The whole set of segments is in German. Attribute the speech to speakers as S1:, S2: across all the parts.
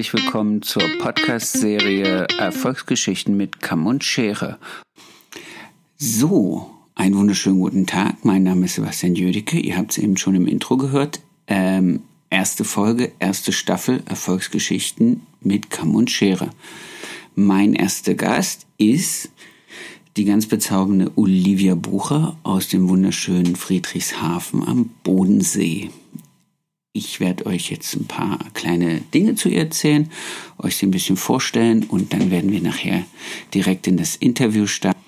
S1: herzlich willkommen zur Podcast-Serie Erfolgsgeschichten mit Kamm und Schere. So, einen wunderschönen guten Tag. Mein Name ist Sebastian Jödecke. Ihr habt es eben schon im Intro gehört. Ähm, erste Folge, erste Staffel Erfolgsgeschichten mit Kamm und Schere. Mein erster Gast ist die ganz bezaubernde Olivia Bucher aus dem wunderschönen Friedrichshafen am Bodensee. Ich werde euch jetzt ein paar kleine Dinge zu ihr erzählen, euch sie ein bisschen vorstellen und dann werden wir nachher direkt in das Interview starten,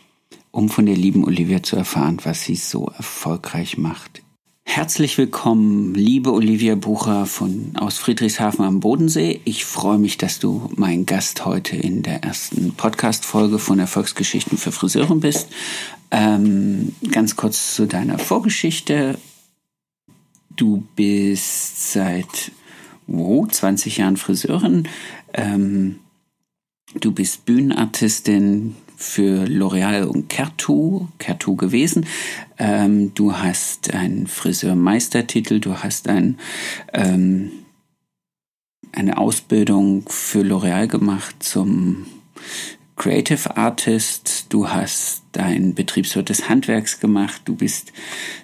S1: um von der lieben Olivia zu erfahren, was sie so erfolgreich macht. Herzlich willkommen, liebe Olivia Bucher von aus Friedrichshafen am Bodensee. Ich freue mich, dass du mein Gast heute in der ersten Podcast-Folge von Erfolgsgeschichten für Friseuren bist. Ähm, ganz kurz zu deiner Vorgeschichte. Du bist seit oh, 20 Jahren Friseurin. Ähm, du bist Bühnenartistin für L'Oreal und Kertu, Kertu gewesen. Ähm, du hast einen Friseurmeistertitel, du hast ein, ähm, eine Ausbildung für L'Oreal gemacht zum Creative Artist, du hast dein Betriebswirt des Handwerks gemacht, du bist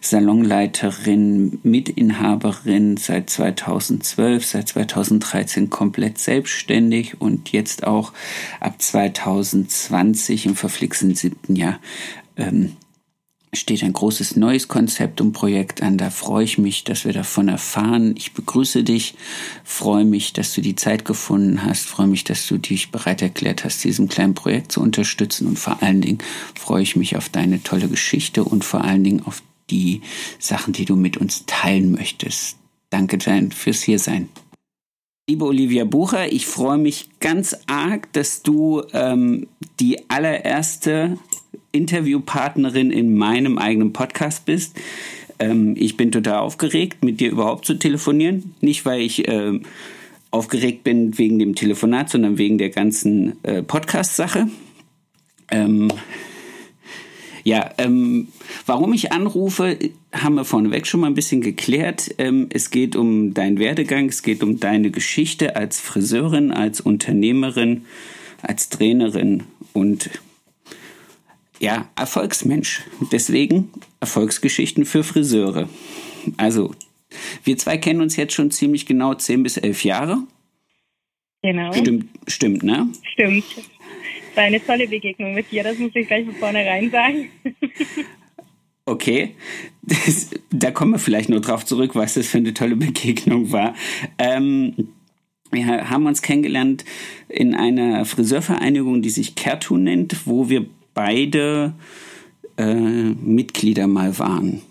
S1: Salonleiterin, Mitinhaberin seit 2012, seit 2013 komplett selbstständig und jetzt auch ab 2020 im verflixten siebten Jahr ähm, steht ein großes neues Konzept und Projekt an. Da freue ich mich, dass wir davon erfahren. Ich begrüße dich, freue mich, dass du die Zeit gefunden hast, freue mich, dass du dich bereit erklärt hast, diesem kleinen Projekt zu unterstützen und vor allen Dingen freue ich mich auf deine tolle Geschichte und vor allen Dingen auf die Sachen, die du mit uns teilen möchtest. Danke fürs Hiersein. Liebe Olivia Bucher, ich freue mich ganz arg, dass du ähm, die allererste Interviewpartnerin in meinem eigenen Podcast bist. Ähm, ich bin total aufgeregt, mit dir überhaupt zu telefonieren. Nicht, weil ich äh, aufgeregt bin wegen dem Telefonat, sondern wegen der ganzen äh, Podcast-Sache. Ja, ähm, warum ich anrufe, haben wir vorneweg schon mal ein bisschen geklärt. Ähm, es geht um deinen Werdegang, es geht um deine Geschichte als Friseurin, als Unternehmerin, als Trainerin und ja, Erfolgsmensch. Deswegen Erfolgsgeschichten für Friseure. Also, wir zwei kennen uns jetzt schon ziemlich genau zehn bis elf Jahre.
S2: Genau.
S1: Stimmt, stimmt, ne?
S2: Stimmt. War eine tolle Begegnung mit dir, das muss ich gleich von vornherein sagen.
S1: Okay, das, da kommen wir vielleicht nur drauf zurück, was das für eine tolle Begegnung war. Ähm, wir haben uns kennengelernt in einer Friseurvereinigung, die sich Kertu nennt, wo wir beide äh, Mitglieder mal waren.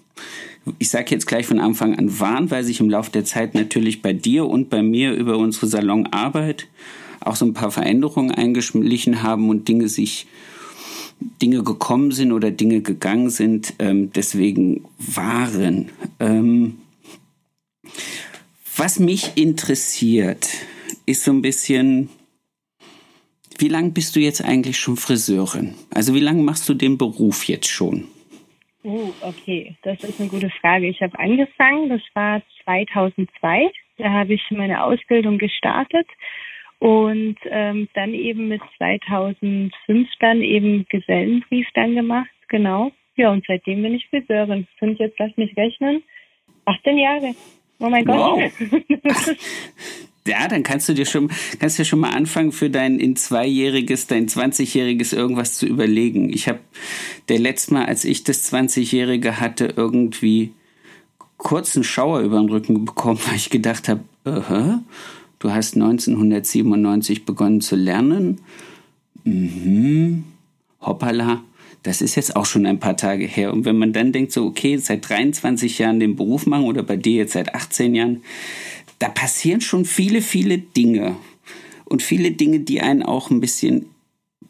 S1: Ich sage jetzt gleich von Anfang an waren, weil sich im Laufe der Zeit natürlich bei dir und bei mir über unsere Salonarbeit auch so ein paar Veränderungen eingeschlichen haben und Dinge sich Dinge gekommen sind oder Dinge gegangen sind, ähm, deswegen waren. Ähm, was mich interessiert, ist so ein bisschen, wie lange bist du jetzt eigentlich schon Friseurin? Also wie lange machst du den Beruf jetzt schon?
S2: Oh, okay, das ist eine gute Frage. Ich habe angefangen, das war 2002. Da habe ich meine Ausbildung gestartet und ähm, dann eben mit 2005 dann eben Gesellenbrief dann gemacht, genau. Ja, und seitdem bin ich Friseurin. Sind jetzt, lass mich rechnen, 18 Jahre. Oh mein Gott.
S1: Wow. Ja, dann kannst du dir schon, kannst dir schon mal anfangen, für dein in zweijähriges, dein 20-jähriges irgendwas zu überlegen. Ich habe der letzte Mal, als ich das 20-jährige hatte, irgendwie kurzen Schauer über den Rücken bekommen, weil ich gedacht habe, uh du hast 1997 begonnen zu lernen. Mhm. Hoppala. Das ist jetzt auch schon ein paar Tage her. Und wenn man dann denkt, so, okay, seit 23 Jahren den Beruf machen oder bei dir jetzt seit 18 Jahren, da passieren schon viele, viele Dinge. Und viele Dinge, die einen auch ein bisschen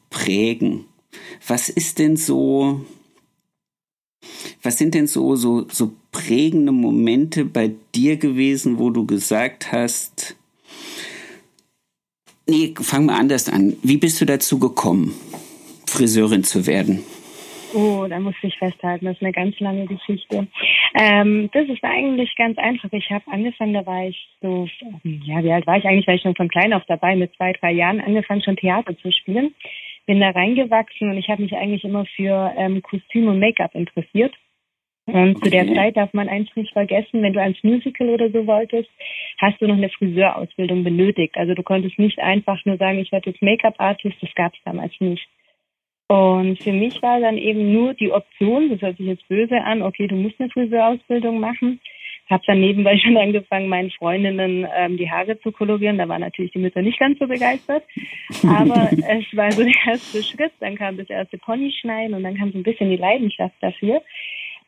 S1: prägen. Was ist denn so, was sind denn so, so, so prägende Momente bei dir gewesen, wo du gesagt hast, nee, fang mal anders an. Wie bist du dazu gekommen, Friseurin zu werden?
S2: Oh, da muss ich festhalten, das ist eine ganz lange Geschichte. Ähm, das ist eigentlich ganz einfach. Ich habe angefangen, da war ich so, ja, wie alt war ich eigentlich? War ich schon von klein auf dabei, mit zwei, drei Jahren angefangen, schon Theater zu spielen. Bin da reingewachsen und ich habe mich eigentlich immer für ähm, Kostüm und Make-up interessiert. Und zu der Zeit darf man eins nicht vergessen, wenn du ans Musical oder so wolltest, hast du noch eine Friseurausbildung benötigt. Also du konntest nicht einfach nur sagen, ich werde jetzt Make-up-Artist, das gab es damals nicht. Und für mich war dann eben nur die Option, das hört sich jetzt böse an, okay, du musst eine Friseurausbildung machen. Habe dann nebenbei schon angefangen, meinen Freundinnen ähm, die Haare zu kolorieren. Da waren natürlich die Mütter nicht ganz so begeistert. Aber es war so der erste Schritt. Dann kam das erste Ponyschneiden und dann kam so ein bisschen die Leidenschaft dafür.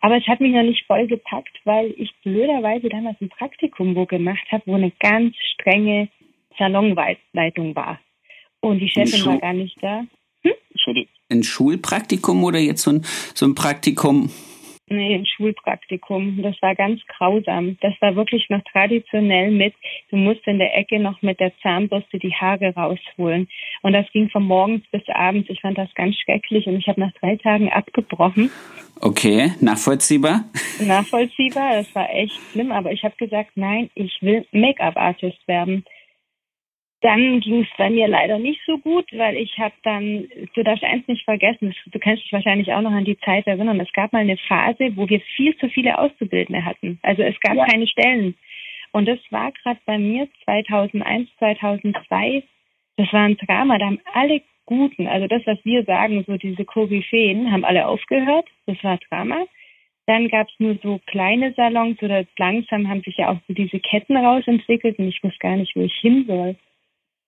S2: Aber es hat mich noch nicht voll gepackt, weil ich blöderweise damals ein Praktikum wo gemacht habe, wo eine ganz strenge Salonleitung war. Und die Chefin war gar nicht da.
S1: Hm? Ein Schulpraktikum oder jetzt so ein, so ein Praktikum,
S2: Nee, ein Schulpraktikum. Das war ganz grausam. Das war wirklich noch traditionell mit, du musst in der Ecke noch mit der Zahnbürste die Haare rausholen. Und das ging von morgens bis abends. Ich fand das ganz schrecklich und ich habe nach drei Tagen abgebrochen.
S1: Okay, nachvollziehbar?
S2: Nachvollziehbar, das war echt schlimm. Aber ich habe gesagt, nein, ich will Make-up-Artist werden. Dann ging es bei mir leider nicht so gut, weil ich habe dann, du darfst eins nicht vergessen, du kannst dich wahrscheinlich auch noch an die Zeit erinnern, es gab mal eine Phase, wo wir viel zu viele Auszubildende hatten. Also es gab ja. keine Stellen. Und das war gerade bei mir 2001, 2002, das war ein Drama, da haben alle Guten, also das, was wir sagen, so diese Koryphäen, haben alle aufgehört, das war Drama. Dann gab es nur so kleine Salons oder langsam haben sich ja auch so diese Ketten rausentwickelt und ich wusste gar nicht, wo ich hin soll.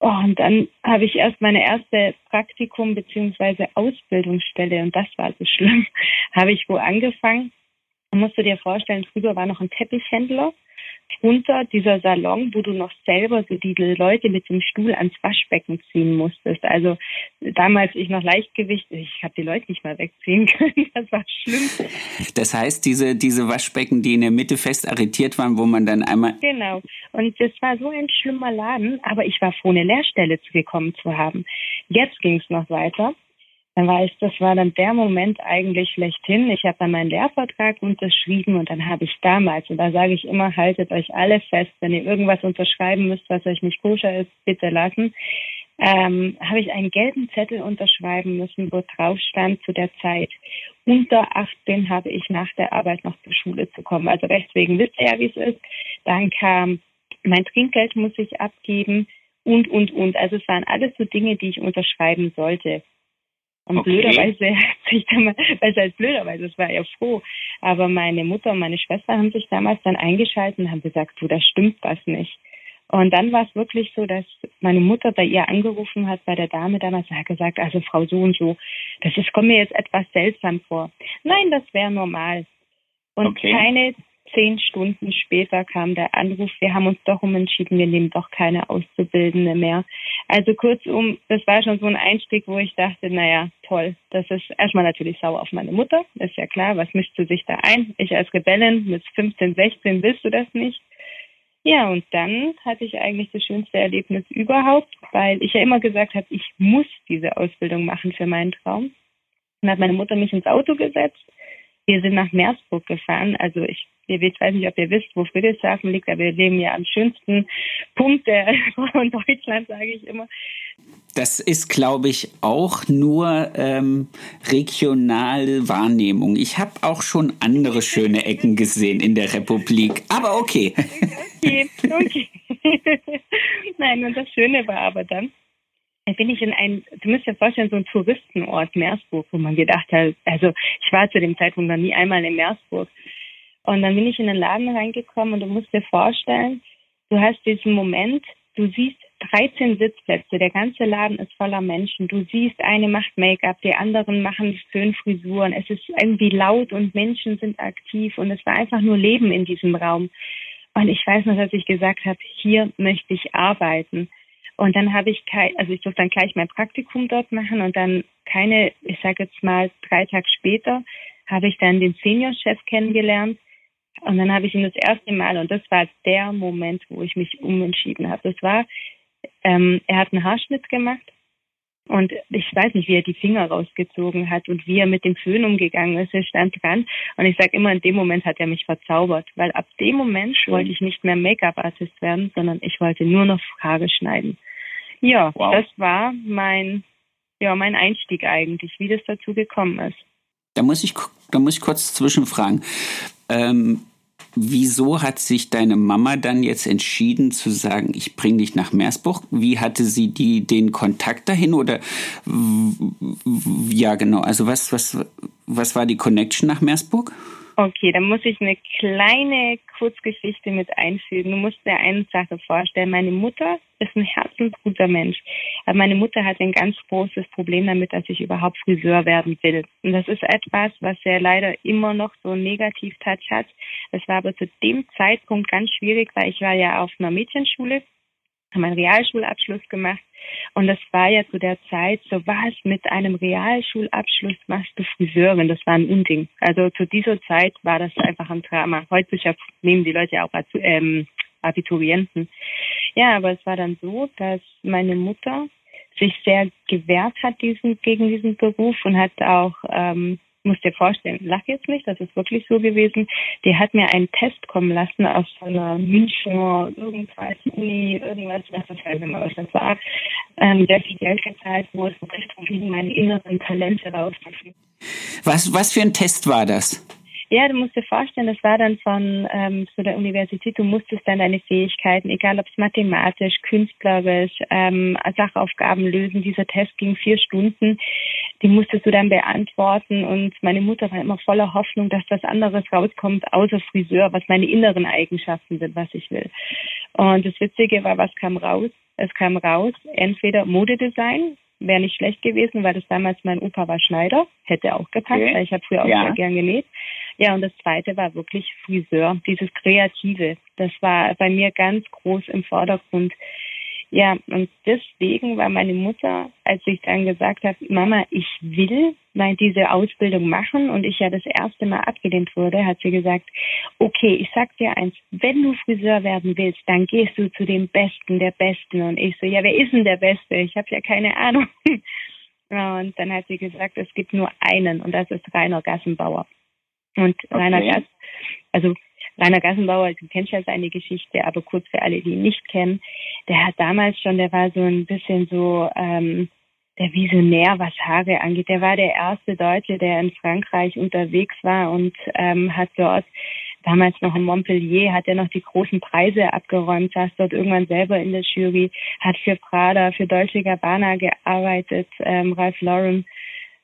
S2: Oh, und dann habe ich erst meine erste Praktikum beziehungsweise Ausbildungsstelle und das war so schlimm. habe ich wo angefangen. Musst du dir vorstellen, drüber war noch ein Teppichhändler unter dieser Salon, wo du noch selber so die Leute mit dem Stuhl ans Waschbecken ziehen musstest. Also damals ich noch Leichtgewicht, ich habe die Leute nicht mal wegziehen können. Das war schlimm.
S1: Das heißt, diese, diese Waschbecken, die in der Mitte fest arretiert waren, wo man dann einmal.
S2: Genau. Und das war so ein schlimmer Laden, aber ich war froh, eine Lehrstelle gekommen zu haben. Jetzt ging es noch weiter dann war es, das war dann der Moment eigentlich schlechthin. Ich habe dann meinen Lehrvertrag unterschrieben und dann habe ich damals, und da sage ich immer, haltet euch alle fest, wenn ihr irgendwas unterschreiben müsst, was euch nicht koscher ist, bitte lassen, ähm, habe ich einen gelben Zettel unterschreiben müssen, wo drauf stand zu der Zeit, unter 18 habe ich nach der Arbeit noch zur Schule zu kommen. Also deswegen wisst ihr ja, wie es ist. Dann kam, mein Trinkgeld muss ich abgeben und, und, und. Also es waren alles so Dinge, die ich unterschreiben sollte. Und okay. blöderweise hat sich damals, was heißt blöderweise, es war ja froh, aber meine Mutter und meine Schwester haben sich damals dann eingeschaltet und haben gesagt, du, das stimmt was nicht. Und dann war es wirklich so, dass meine Mutter bei ihr angerufen hat, bei der Dame damals, hat gesagt, also Frau so und so, das ist, kommt mir jetzt etwas seltsam vor. Nein, das wäre normal. Und okay. keine zehn Stunden später kam der Anruf, wir haben uns doch umentschieden, wir nehmen doch keine Auszubildende mehr. Also kurzum, das war schon so ein Einstieg, wo ich dachte, naja, toll, das ist erstmal natürlich sauer auf meine Mutter, ist ja klar, was mischt du sich da ein? Ich als Rebellin mit 15, 16 willst du das nicht? Ja, und dann hatte ich eigentlich das schönste Erlebnis überhaupt, weil ich ja immer gesagt habe, ich muss diese Ausbildung machen für meinen Traum. Dann hat meine Mutter mich ins Auto gesetzt. Wir sind nach Meersburg gefahren. Also ich ich weiß nicht, ob ihr wisst, wo Friedrichshafen liegt, aber wir leben ja am schönsten Punkt der von Deutschland, sage ich immer.
S1: Das ist, glaube ich, auch nur ähm, regionale Wahrnehmung. Ich habe auch schon andere schöne Ecken gesehen in der Republik, aber okay.
S2: Okay, okay. Nein, und das Schöne war aber dann, bin ich in ein, du musst dir vorstellen, so ein Touristenort Meersburg, wo man gedacht hat, also ich war zu dem Zeitpunkt noch nie einmal in Meersburg. Und dann bin ich in den Laden reingekommen und du musst dir vorstellen, du hast diesen Moment, du siehst 13 Sitzplätze, der ganze Laden ist voller Menschen. Du siehst, eine macht Make-up, die anderen machen Föhnfrisuren. Es ist irgendwie laut und Menschen sind aktiv und es war einfach nur Leben in diesem Raum. Und ich weiß noch, dass ich gesagt habe, hier möchte ich arbeiten. Und dann habe ich kein, also ich durfte dann gleich mein Praktikum dort machen und dann keine, ich sage jetzt mal drei Tage später, habe ich dann den Seniorchef kennengelernt und dann habe ich ihn das erste Mal, und das war der Moment, wo ich mich umentschieden habe. Das war, ähm, er hat einen Haarschnitt gemacht Und ich weiß nicht, wie er die Finger rausgezogen hat und wie er mit dem Föhn umgegangen ist. Er stand dran. Und ich sage immer, in dem Moment hat er mich verzaubert. Weil ab dem Moment wollte ich nicht mehr Make-up-Artist werden, sondern ich wollte nur noch Haare schneiden. Ja, wow. das war mein, ja, mein Einstieg eigentlich, wie das dazu gekommen ist.
S1: Da muss ich, da muss ich kurz zwischenfragen. Ähm, Wieso hat sich deine Mama dann jetzt entschieden zu sagen, ich bringe dich nach Meersburg? Wie hatte sie die, den Kontakt dahin oder ja genau, also was, was, was war die Connection nach Meersburg?
S2: Okay, dann muss ich eine kleine Kurzgeschichte mit einfügen. Du musst dir eine Sache vorstellen. Meine Mutter ist ein herzensguter Mensch. Aber meine Mutter hat ein ganz großes Problem damit, dass ich überhaupt Friseur werden will. Und das ist etwas, was ja leider immer noch so einen Negativ-Touch hat. Das war aber zu dem Zeitpunkt ganz schwierig, weil ich war ja auf einer Mädchenschule, habe meinen Realschulabschluss gemacht und das war ja zu der Zeit, so was mit einem Realschulabschluss machst du Friseurin. Das war ein Unding. Also zu dieser Zeit war das einfach ein Drama. Heute nehmen die Leute auch ähm, Abiturienten. Ja, aber es war dann so, dass meine Mutter sich sehr gewehrt hat diesen, gegen diesen Beruf und hat auch ähm, muss dir vorstellen, lach jetzt nicht, das ist wirklich so gewesen. Die hat mir einen Test kommen lassen aus so einer Münchner irgendwas, Uni, irgendwas, was das weiß nicht was das war. Ähm, sehr viel Geld gezahlt, wo es wirklich darum ging, meine inneren Talente rauszufinden.
S1: Was, was für ein Test war das?
S2: Ja, du musst dir vorstellen, das war dann von ähm, so der Universität, du musstest dann deine Fähigkeiten, egal ob es mathematisch, künstlerisch, ähm, Sachaufgaben lösen. Dieser Test ging vier Stunden, die musstest du dann beantworten und meine Mutter war immer voller Hoffnung, dass was anderes rauskommt, außer Friseur, was meine inneren Eigenschaften sind, was ich will. Und das Witzige war, was kam raus? Es kam raus, entweder Modedesign, wäre nicht schlecht gewesen, weil das damals mein Opa war Schneider, hätte auch gepasst, okay. weil ich habe früher auch ja. sehr gern genäht. Ja, und das zweite war wirklich Friseur, dieses Kreative. Das war bei mir ganz groß im Vordergrund. Ja, und deswegen war meine Mutter, als ich dann gesagt habe, Mama, ich will mal diese Ausbildung machen und ich ja das erste Mal abgelehnt wurde, hat sie gesagt, okay, ich sag dir eins, wenn du Friseur werden willst, dann gehst du zu dem Besten der Besten. Und ich so, ja, wer ist denn der Beste? Ich habe ja keine Ahnung. Und dann hat sie gesagt, es gibt nur einen und das ist Rainer Gassenbauer. Und okay. Rainer Gass, also Rainer Gassenbauer, du kennst ja seine Geschichte, aber kurz für alle, die ihn nicht kennen, der hat damals schon, der war so ein bisschen so ähm, der Visionär, was Haare angeht. Der war der erste Deutsche, der in Frankreich unterwegs war und ähm, hat dort damals noch in Montpellier, hat er noch die großen Preise abgeräumt, saß dort irgendwann selber in der Jury, hat für Prada, für Deutsche Gabbana gearbeitet, ähm, Ralph Lauren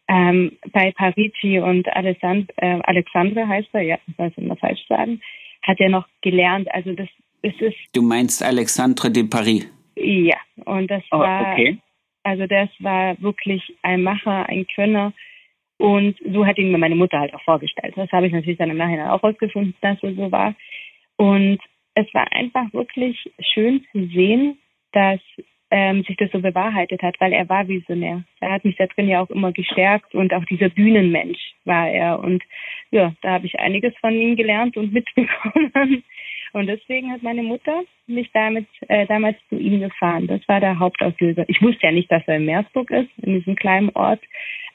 S2: ähm, bei Parigi und Alessand äh, Alexandre heißt er, ja, ich soll es immer falsch sagen, hat er noch gelernt. Also das, das ist.
S1: Du meinst Alexandre de Paris?
S2: Ja, und das oh, war, okay. also das war wirklich ein Macher, ein Könner. Und so hat ihn mir meine Mutter halt auch vorgestellt. Das habe ich natürlich dann im Nachhinein auch rausgefunden, dass es so war. Und es war einfach wirklich schön zu sehen, dass ähm, sich das so bewahrheitet hat, weil er war visionär. Er hat mich da drin ja auch immer gestärkt und auch dieser Bühnenmensch war er. Und ja, da habe ich einiges von ihm gelernt und mitbekommen. Und deswegen hat meine Mutter mich damit äh, damals zu ihm gefahren. Das war der Hauptauslöser. Ich wusste ja nicht, dass er in Meersburg ist, in diesem kleinen Ort,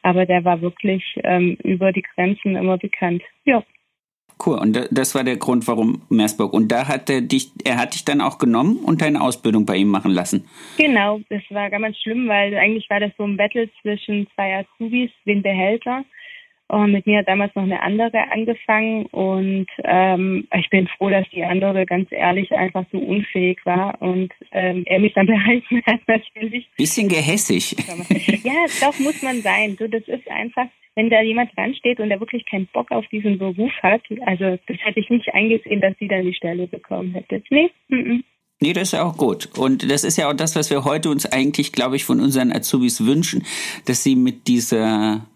S2: aber der war wirklich ähm, über die Grenzen immer bekannt. Ja.
S1: Cool. Und das war der Grund, warum Meersburg. Und da hat er dich, er hat dich dann auch genommen und deine Ausbildung bei ihm machen lassen.
S2: Genau, das war ganz schlimm, weil eigentlich war das so ein Battle zwischen zwei Azubis, den Behälter. Und mit mir hat damals noch eine andere angefangen und ähm, ich bin froh, dass die andere ganz ehrlich einfach so unfähig war und ähm, er mich dann behalten hat natürlich.
S1: Bisschen gehässig.
S2: Ja, doch muss man sein. So, das ist einfach, wenn da jemand dran steht und der wirklich keinen Bock auf diesen Beruf hat, also das hätte ich nicht eingesehen, dass sie dann die Stelle bekommen hätte. Nee, mm -mm.
S1: Nee, das ist ja auch gut. Und das ist ja auch das, was wir heute uns eigentlich, glaube ich, von unseren Azubis wünschen, dass sie mit dieser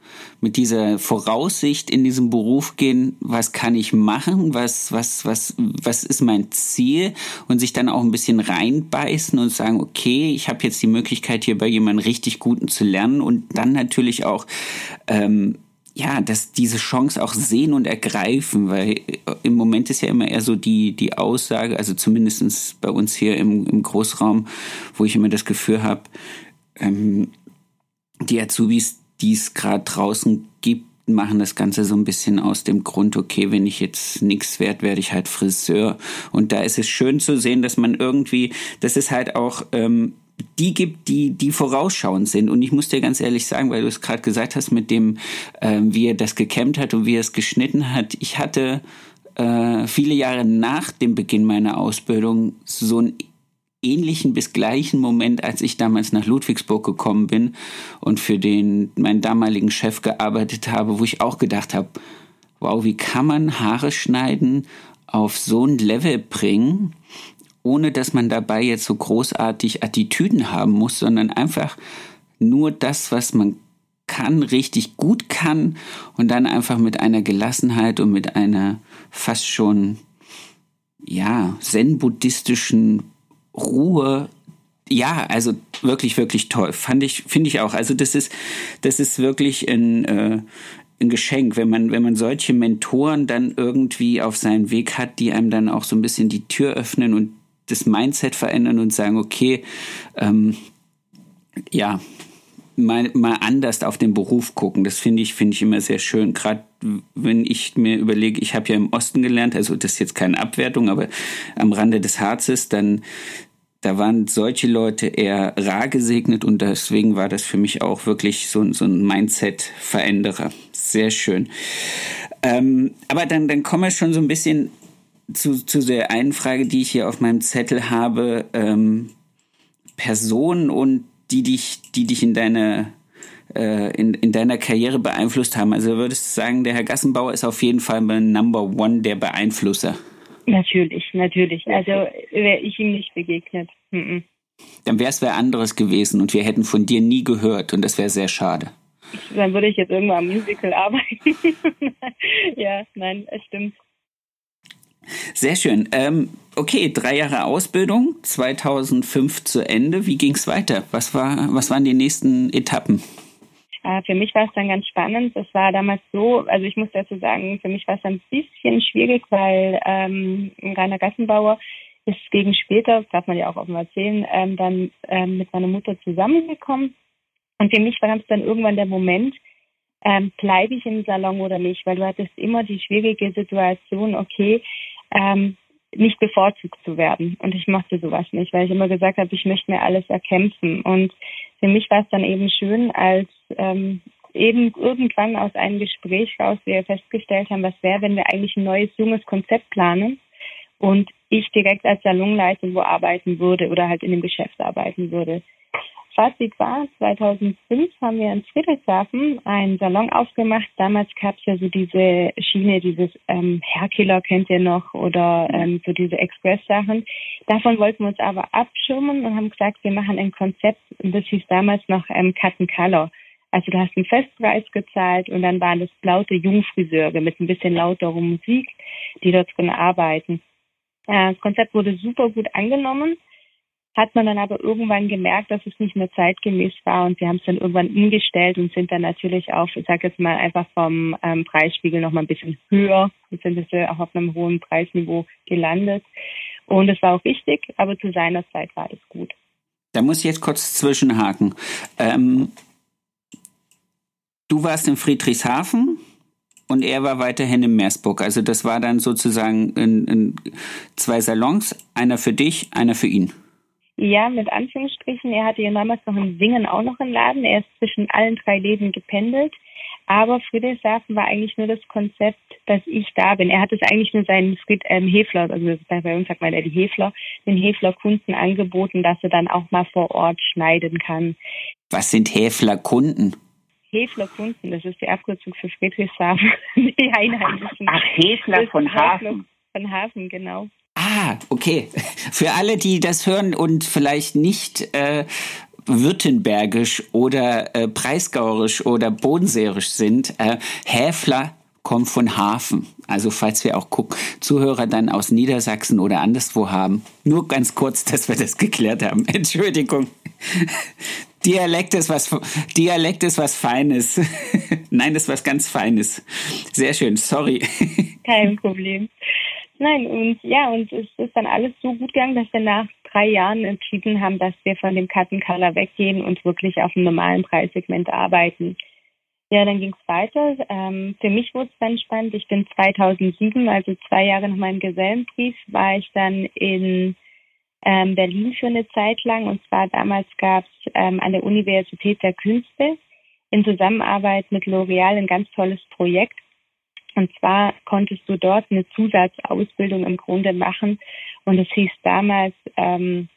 S1: mit dieser Voraussicht in diesen Beruf gehen, was kann ich machen, was, was, was, was ist mein Ziel und sich dann auch ein bisschen reinbeißen und sagen, okay, ich habe jetzt die Möglichkeit, hier bei jemandem richtig Guten zu lernen und dann natürlich auch ähm, ja, dass diese Chance auch sehen und ergreifen, weil im Moment ist ja immer eher so die, die Aussage, also zumindestens bei uns hier im, im Großraum, wo ich immer das Gefühl habe, ähm, die Azubis, die es gerade draußen gibt, machen das Ganze so ein bisschen aus dem Grund, okay, wenn ich jetzt nichts wert, werde ich halt Friseur. Und da ist es schön zu sehen, dass man irgendwie, dass es halt auch ähm, die gibt, die, die vorausschauend sind. Und ich muss dir ganz ehrlich sagen, weil du es gerade gesagt hast, mit dem, äh, wie er das gekämmt hat und wie er es geschnitten hat. Ich hatte äh, viele Jahre nach dem Beginn meiner Ausbildung so einen ähnlichen bis gleichen Moment, als ich damals nach Ludwigsburg gekommen bin und für den meinen damaligen Chef gearbeitet habe, wo ich auch gedacht habe, wow, wie kann man Haare schneiden auf so ein Level bringen, ohne dass man dabei jetzt so großartig Attitüden haben muss, sondern einfach nur das, was man kann, richtig gut kann und dann einfach mit einer Gelassenheit und mit einer fast schon, ja, zen-buddhistischen Ruhe ja, also wirklich, wirklich toll. Fand ich, finde ich auch. Also das ist, das ist wirklich ein, äh, ein Geschenk, wenn man, wenn man solche Mentoren dann irgendwie auf seinen Weg hat, die einem dann auch so ein bisschen die Tür öffnen und das Mindset verändern und sagen, okay, ähm, ja, mal, mal anders auf den Beruf gucken. Das finde ich, finde ich immer sehr schön. Gerade wenn ich mir überlege, ich habe ja im Osten gelernt, also das ist jetzt keine Abwertung, aber am Rande des Harzes, dann da waren solche Leute eher rar gesegnet und deswegen war das für mich auch wirklich so, so ein Mindset-Veränderer. Sehr schön. Ähm, aber dann, dann kommen wir schon so ein bisschen zu, zu der einen Frage, die ich hier auf meinem Zettel habe. Ähm, Personen und die dich, die dich in deine äh, in, in deiner Karriere beeinflusst haben. Also würdest du sagen, der Herr Gassenbauer ist auf jeden Fall mein Number One der Beeinflusser.
S2: Natürlich, natürlich. Also wäre ich ihm nicht begegnet. Mhm.
S1: Dann wäre es wer anderes gewesen und wir hätten von dir nie gehört und das wäre sehr schade.
S2: Dann würde ich jetzt irgendwann am Musical arbeiten. ja, nein, es stimmt.
S1: Sehr schön. Ähm, okay, drei Jahre Ausbildung, 2005 zu Ende. Wie ging es weiter? Was, war, was waren die nächsten Etappen?
S2: Äh, für mich war es dann ganz spannend. Es war damals so, also ich muss dazu sagen, für mich war es ein bisschen schwierig, weil ähm, Rainer Gassenbauer ist gegen später, das darf man ja auch offen erzählen, ähm, dann ähm, mit meiner Mutter zusammengekommen. Und für mich war es dann irgendwann der Moment, ähm, bleibe ich im Salon oder nicht, weil du hattest immer die schwierige Situation, okay, ähm, nicht bevorzugt zu werden. Und ich mochte sowas nicht, weil ich immer gesagt habe, ich möchte mir alles erkämpfen. Und für mich war es dann eben schön, als ähm, eben irgendwann aus einem Gespräch raus wir festgestellt haben, was wäre, wenn wir eigentlich ein neues, junges Konzept planen und ich direkt als Salonleitung wo arbeiten würde oder halt in dem Geschäft arbeiten würde. Fazit war, 2005 haben wir in Friedrichshafen einen Salon aufgemacht. Damals gab es ja so diese Schiene, dieses ähm, Herkiller kennt ihr noch oder ähm, so diese Express-Sachen. Davon wollten wir uns aber abschirmen und haben gesagt, wir machen ein Konzept das hieß damals noch ähm, Cut and Color. Also du hast einen Festpreis gezahlt und dann waren das laute Jungfriseure mit ein bisschen lauterer Musik, die dort drin arbeiten. Äh, das Konzept wurde super gut angenommen hat man dann aber irgendwann gemerkt, dass es nicht mehr zeitgemäß war und wir haben es dann irgendwann umgestellt und sind dann natürlich auch, ich sage jetzt mal einfach vom ähm, Preisspiegel noch mal ein bisschen höher und sind jetzt auch auf einem hohen Preisniveau gelandet. Und es war auch wichtig, aber zu seiner Zeit war es gut.
S1: Da muss ich jetzt kurz zwischenhaken. Ähm, du warst in Friedrichshafen und er war weiterhin in Meersburg. Also das war dann sozusagen in, in zwei Salons, einer für dich, einer für ihn.
S2: Ja, mit Anführungsstrichen. Er hatte ja damals noch in Singen auch noch einen Laden. Er ist zwischen allen drei Läden gependelt. Aber Friedrichshafen war eigentlich nur das Konzept, dass ich da bin. Er hat es eigentlich nur seinen Fried, ähm, Hefler, also bei uns sagt man ja die Hefler, den Hefler-Kunden angeboten, dass er dann auch mal vor Ort schneiden kann.
S1: Was sind Hefler-Kunden?
S2: Hefler-Kunden, das ist die Abkürzung für Friedrichshafen, die
S1: Einheimischen. Ach, Hefler von Hafen.
S2: Von Hafen, genau.
S1: Ah, okay. Für alle, die das hören und vielleicht nicht äh, württembergisch oder äh, breisgauerisch oder bodenseerisch sind, äh, Häfler kommt von Hafen. Also falls wir auch gucken, Zuhörer dann aus Niedersachsen oder anderswo haben. Nur ganz kurz, dass wir das geklärt haben. Entschuldigung. Dialekt ist was, Dialekt ist was Feines. Nein, das ist was ganz Feines. Sehr schön, sorry.
S2: Kein Problem. Nein, und ja, und es ist dann alles so gut gegangen, dass wir nach drei Jahren entschieden haben, dass wir von dem Cut Color weggehen und wirklich auf einem normalen Preissegment arbeiten. Ja, dann ging es weiter. Ähm, für mich wurde es dann spannend. Ich bin 2007, also zwei Jahre nach meinem Gesellenbrief, war ich dann in ähm, Berlin für eine Zeit lang. Und zwar damals gab es ähm, an der Universität der Künste in Zusammenarbeit mit L'Oreal ein ganz tolles Projekt. Und zwar konntest du dort eine Zusatzausbildung im Grunde machen. Und es hieß damals ähm,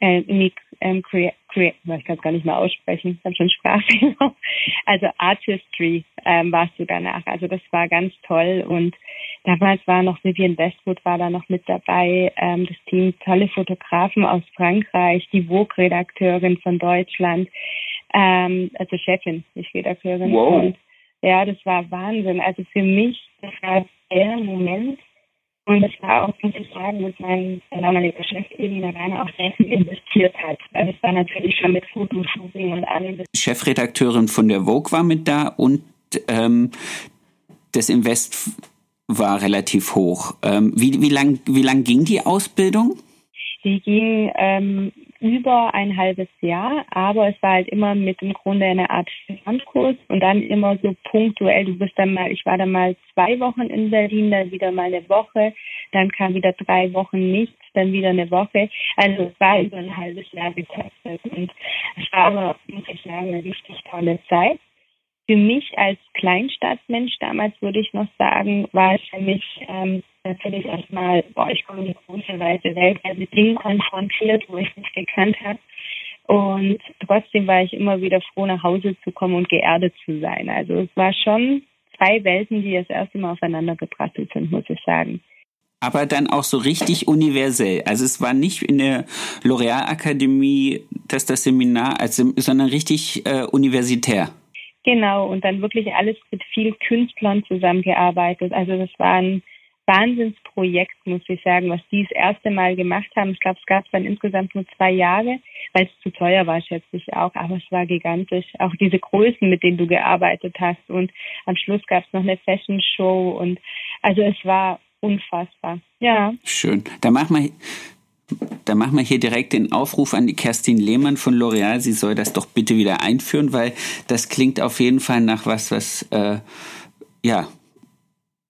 S2: äh, ähm, crea, crea, ich kann es gar nicht mehr aussprechen, ich habe schon Sprachfehler. Also Artistry ähm, warst du danach. Also das war ganz toll und damals war noch Vivian Westwood war da noch mit dabei, ähm, das Team tolle Fotografen aus Frankreich, die Vogue-Redakteurin von Deutschland, ähm, also Chefin, nicht Redakteurin.
S1: Wow.
S2: Und ja, das war Wahnsinn. Also für mich, das war der Moment, und das war auch, muss ich sagen, mit meinem damaligen Chef eben, der Rainer auch sehr viel investiert hat. Weil es war natürlich schon mit Fotoshooting und allem.
S1: Chefredakteurin von der Vogue war mit da und ähm, das Invest war relativ hoch. Ähm, wie, wie lang, wie lang ging die Ausbildung?
S2: Die ging ähm, über ein halbes Jahr, aber es war halt immer mit im Grunde eine Art Standkurs und dann immer so punktuell. Du bist dann mal, ich war dann mal zwei Wochen in Berlin, dann wieder mal eine Woche, dann kam wieder drei Wochen nichts, dann wieder eine Woche. Also es war über ein halbes Jahr getestet und es war aber, muss ich sagen, eine richtig tolle Zeit für mich als Kleinstadtmensch damals würde ich noch sagen, war es für mich ähm, natürlich erstmal, boah, ich komme in die große weite Welt, also Dinge konfrontiert, wo ich nicht gekannt habe. Und trotzdem war ich immer wieder froh, nach Hause zu kommen und geerdet zu sein. Also es war schon zwei Welten, die das erste Mal aufeinander gebracht sind, muss ich sagen.
S1: Aber dann auch so richtig universell. Also es war nicht in der L'Oréal Akademie, dass das Seminar, also, sondern richtig äh, universitär.
S2: Genau, und dann wirklich alles mit vielen Künstlern zusammengearbeitet. Also das war ein Wahnsinnsprojekt, muss ich sagen, was die das erste Mal gemacht haben. Ich glaube, es gab es dann insgesamt nur zwei Jahre, weil es zu teuer war, schätze ich auch. Aber es war gigantisch. Auch diese Größen, mit denen du gearbeitet hast. Und am Schluss gab es noch eine Fashion Show. Und also es war unfassbar. Ja.
S1: Schön. Da machen wir da machen wir hier direkt den Aufruf an die Kerstin Lehmann von L'Oreal. Sie soll das doch bitte wieder einführen, weil das klingt auf jeden Fall nach was, was äh, ja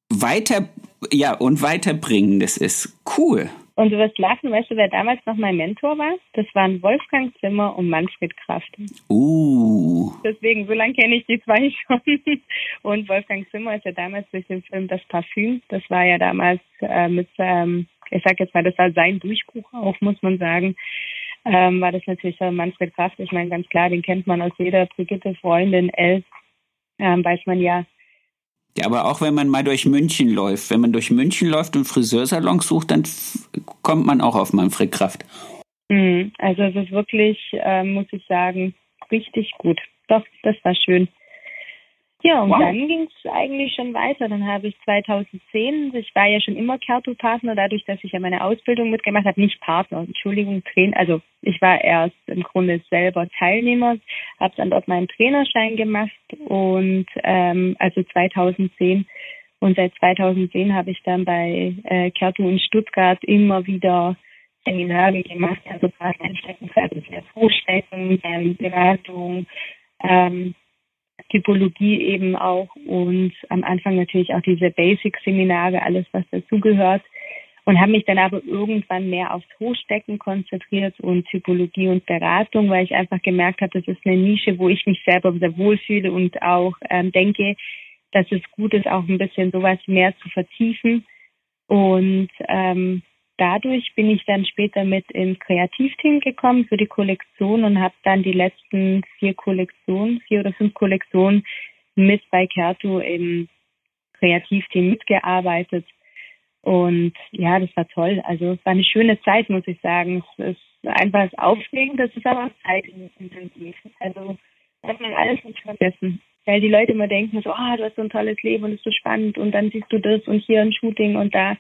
S1: weiter ja und weiterbringendes ist. Cool.
S2: Und du wirst lachen, weißt du, wer damals noch mein Mentor war? Das waren Wolfgang Zimmer und Manfred Kraft.
S1: Uh.
S2: Deswegen, so lange kenne ich die zwei schon. Und Wolfgang Zimmer ist ja damals durch den Film Das Parfüm, das war ja damals äh, mit ähm, ich sage jetzt mal, das war sein Durchbruch auch, muss man sagen, ähm, war das natürlich Manfred Kraft. Ich meine, ganz klar, den kennt man aus jeder Brigitte Freundin, Elf, ähm, weiß man ja.
S1: Ja, aber auch wenn man mal durch München läuft, wenn man durch München läuft und Friseursalons sucht, dann kommt man auch auf Manfred Kraft.
S2: Mhm, also es ist wirklich, äh, muss ich sagen, richtig gut. Doch, das war schön. Ja, und wow. dann ging es eigentlich schon weiter. Dann habe ich 2010, ich war ja schon immer Kerto-Partner, dadurch, dass ich ja meine Ausbildung mitgemacht habe, nicht Partner, Entschuldigung, Trainer. Also ich war erst im Grunde selber Teilnehmer, habe dann dort meinen Trainerschein gemacht und ähm, also 2010 und seit 2010 habe ich dann bei äh, Kerto in Stuttgart immer wieder Seminare gemacht, also gerade ein Steckenpferd ist ja Vorstecken, Beratung, ähm, Typologie eben auch und am Anfang natürlich auch diese Basic-Seminare, alles was dazugehört und habe mich dann aber irgendwann mehr aufs Hochstecken konzentriert und Typologie und Beratung, weil ich einfach gemerkt habe, das ist eine Nische, wo ich mich selber sehr wohlfühle und auch ähm, denke, dass es gut ist, auch ein bisschen sowas mehr zu vertiefen. Und ähm, dadurch bin ich dann später mit ins Kreativteam gekommen für die Kollektion und habe dann die letzten vier Kollektionen, vier oder fünf Kollektionen mit bei Kerto im Kreativteam mitgearbeitet. Und ja, das war toll. Also es war eine schöne Zeit, muss ich sagen. Es ist einfach aufregend, das ist aber auch zeitintensiv. Also hat man alles nicht vergessen. Weil die Leute immer denken so, ah, oh, du hast so ein tolles Leben und es ist so spannend und dann siehst du das und hier ein Shooting und da.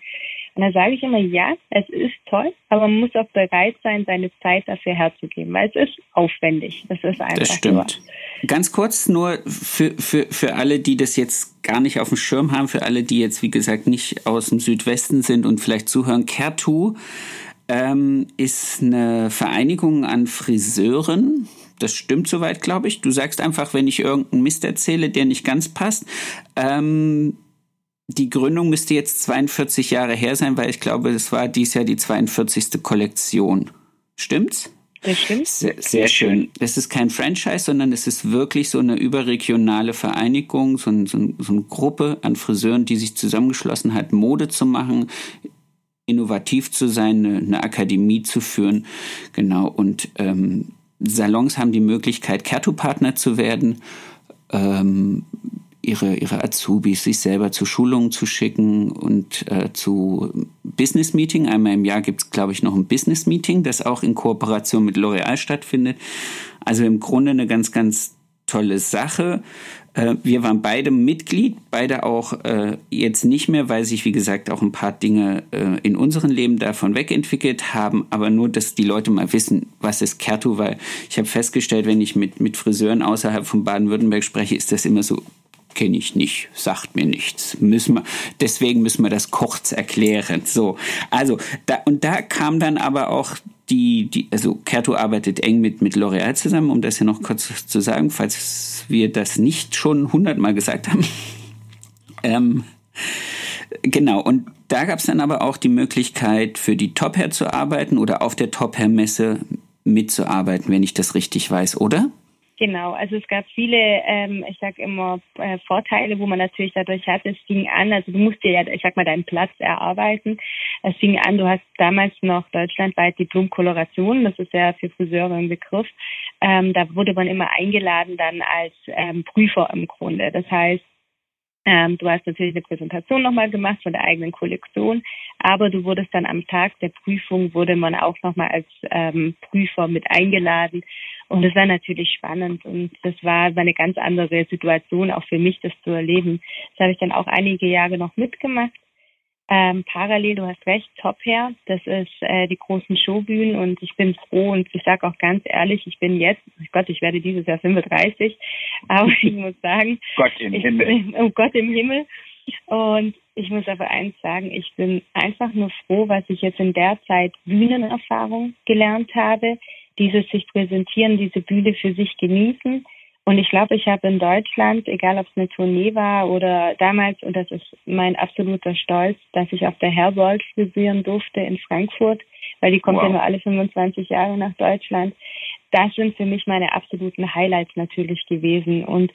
S2: Und da sage ich immer, ja, es ist toll, aber man muss auch bereit sein, seine Zeit dafür herzugeben, weil es ist aufwendig. Das ist einfach.
S1: Das stimmt. Nur. Ganz kurz nur für, für, für alle, die das jetzt gar nicht auf dem Schirm haben, für alle, die jetzt, wie gesagt, nicht aus dem Südwesten sind und vielleicht zuhören, Kertu ähm, ist eine Vereinigung an Friseuren. Das stimmt soweit, glaube ich. Du sagst einfach, wenn ich irgendeinen Mist erzähle, der nicht ganz passt. Ähm, die Gründung müsste jetzt 42 Jahre her sein, weil ich glaube, es war dies Jahr die 42. Kollektion. Stimmt's?
S2: Das stimmt.
S1: Sehr, sehr schön. Es ist kein Franchise, sondern es ist wirklich so eine überregionale Vereinigung, so, ein, so, ein, so eine Gruppe an Friseuren, die sich zusammengeschlossen hat, Mode zu machen, innovativ zu sein, eine, eine Akademie zu führen. Genau. Und ähm, Salons haben die Möglichkeit, Kertu-Partner zu werden. Ähm, ihre, ihre Azubis sich selber zu Schulungen zu schicken und äh, zu Business Meeting. Einmal im Jahr gibt es, glaube ich, noch ein Business Meeting, das auch in Kooperation mit L'Oreal stattfindet. Also im Grunde eine ganz, ganz tolle Sache. Äh, wir waren beide Mitglied, beide auch äh, jetzt nicht mehr, weil sich, wie gesagt, auch ein paar Dinge äh, in unserem Leben davon wegentwickelt haben. Aber nur, dass die Leute mal wissen, was ist Kertu, weil ich habe festgestellt, wenn ich mit, mit Friseuren außerhalb von Baden-Württemberg spreche, ist das immer so kenne ich nicht, sagt mir nichts. Müssen wir, deswegen müssen wir das kurz erklären. So, also da und da kam dann aber auch die, die also Kerto arbeitet eng mit mit L'Oreal zusammen, um das hier noch kurz zu sagen, falls wir das nicht schon hundertmal gesagt haben. ähm, genau und da gab es dann aber auch die Möglichkeit, für die Top Hair zu arbeiten oder auf der Top Hair Messe mitzuarbeiten, wenn ich das richtig weiß, oder?
S2: Genau, also es gab viele, ähm, ich sag immer, äh, Vorteile, wo man natürlich dadurch hatte. Es fing an, also du musst dir ja, ich sag mal, deinen Platz erarbeiten. Es fing an, du hast damals noch deutschlandweit Diplom-Koloration, das ist ja für Friseure ein Begriff. Ähm, da wurde man immer eingeladen dann als ähm, Prüfer im Grunde. Das heißt, ähm, du hast natürlich eine Präsentation nochmal gemacht von der eigenen Kollektion, aber du wurdest dann am Tag der Prüfung, wurde man auch nochmal als ähm, Prüfer mit eingeladen. Und das war natürlich spannend und das war, eine ganz andere Situation, auch für mich, das zu erleben. Das habe ich dann auch einige Jahre noch mitgemacht. Ähm, parallel, du hast recht, Top Hair, das ist äh, die großen Showbühnen und ich bin froh und ich sage auch ganz ehrlich, ich bin jetzt, oh Gott, ich werde dieses Jahr 35, aber ich muss sagen,
S1: Gott im
S2: ich
S1: Himmel.
S2: Oh Gott im Himmel. Und ich muss aber eins sagen, ich bin einfach nur froh, was ich jetzt in der Zeit Bühnenerfahrung gelernt habe, dieses sich präsentieren, diese Bühne für sich genießen und ich glaube, ich habe in Deutschland, egal ob es eine Tournee war oder damals, und das ist mein absoluter Stolz, dass ich auf der Herbold frisieren durfte in Frankfurt, weil die kommt wow. ja nur alle 25 Jahre nach Deutschland. Das sind für mich meine absoluten Highlights natürlich gewesen. Und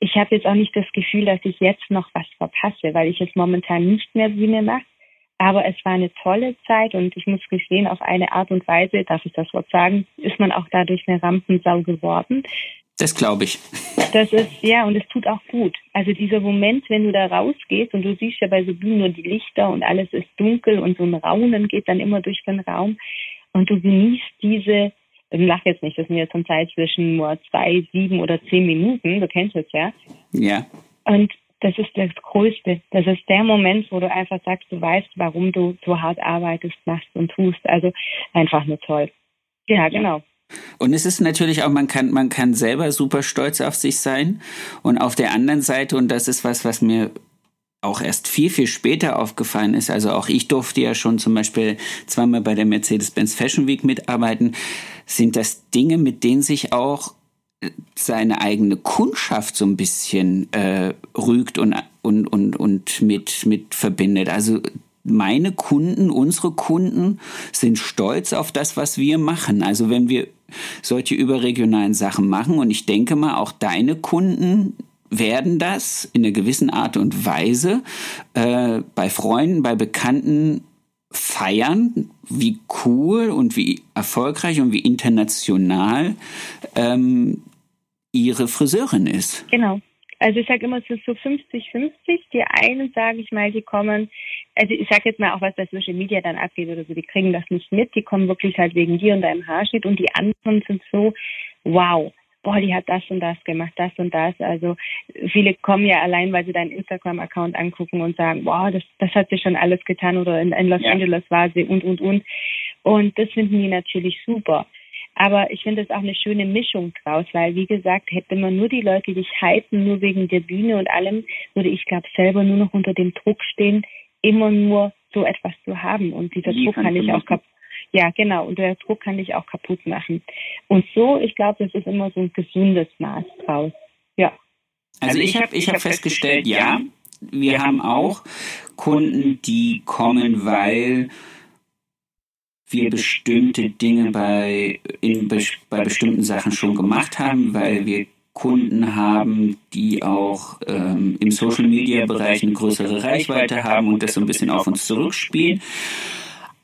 S2: ich habe jetzt auch nicht das Gefühl, dass ich jetzt noch was verpasse, weil ich jetzt momentan nicht mehr Bühne mache. Aber es war eine tolle Zeit und ich muss gestehen, auf eine Art und Weise, darf ich das Wort sagen, ist man auch dadurch eine Rampensau geworden.
S1: Das glaube ich.
S2: Das ist, ja, und es tut auch gut. Also dieser Moment, wenn du da rausgehst und du siehst ja bei so Bühnen nur die Lichter und alles ist dunkel und so ein Raunen geht dann immer durch den Raum und du genießt diese, also lach jetzt nicht, das sind jetzt zum Zeit zwischen nur zwei, sieben oder zehn Minuten, du kennst es ja.
S1: Ja.
S2: Und das ist das Größte. Das ist der Moment, wo du einfach sagst, du weißt, warum du so hart arbeitest, machst und tust. Also einfach nur toll. Ja, genau.
S1: Und es ist natürlich auch, man kann, man kann selber super stolz auf sich sein. Und auf der anderen Seite, und das ist was, was mir auch erst viel, viel später aufgefallen ist. Also auch ich durfte ja schon zum Beispiel zweimal bei der Mercedes-Benz Fashion Week mitarbeiten. Sind das Dinge, mit denen sich auch äh, seine eigene Kundschaft so ein bisschen äh, rügt und, und, und, und mit, mit verbindet. Also meine Kunden, unsere Kunden sind stolz auf das, was wir machen. Also wenn wir solche überregionalen Sachen machen und ich denke mal, auch deine Kunden werden das in einer gewissen Art und Weise äh, bei Freunden, bei Bekannten feiern, wie cool und wie erfolgreich und wie international ähm, ihre Friseurin ist.
S2: Genau. Also ich sage immer, es ist so 50-50. Die einen, sage ich mal, die kommen, also ich sage jetzt mal auch, was bei Social Media dann abgeht oder so, die kriegen das nicht mit, die kommen wirklich halt wegen dir und deinem Haarschnitt und die anderen sind so, wow, boah, die hat das und das gemacht, das und das. Also viele kommen ja allein, weil sie deinen Instagram-Account angucken und sagen, boah, das, das hat sie schon alles getan oder in, in Los ja. Angeles war sie und, und, und. Und das finden die natürlich super. Aber ich finde es auch eine schöne Mischung draus, weil wie gesagt, hätte man nur die Leute, die dich hypen, nur wegen der Bühne und allem, würde ich glaube selber nur noch unter dem Druck stehen, immer nur so etwas zu haben. Und dieser Druck kann ich auch kaputt. Ja, genau. Und der Druck kann dich auch kaputt machen. Und so, ich glaube, das ist immer so ein gesundes Maß draus. Ja.
S1: Also, also ich habe ich hab festgestellt, ja, wir haben auch Kunden, die kommen, weil wir bestimmte Dinge bei, in, bei bestimmten Sachen schon gemacht haben, weil wir Kunden haben, die auch ähm, im Social-Media-Bereich eine größere Reichweite haben und das so ein bisschen auf uns zurückspielen.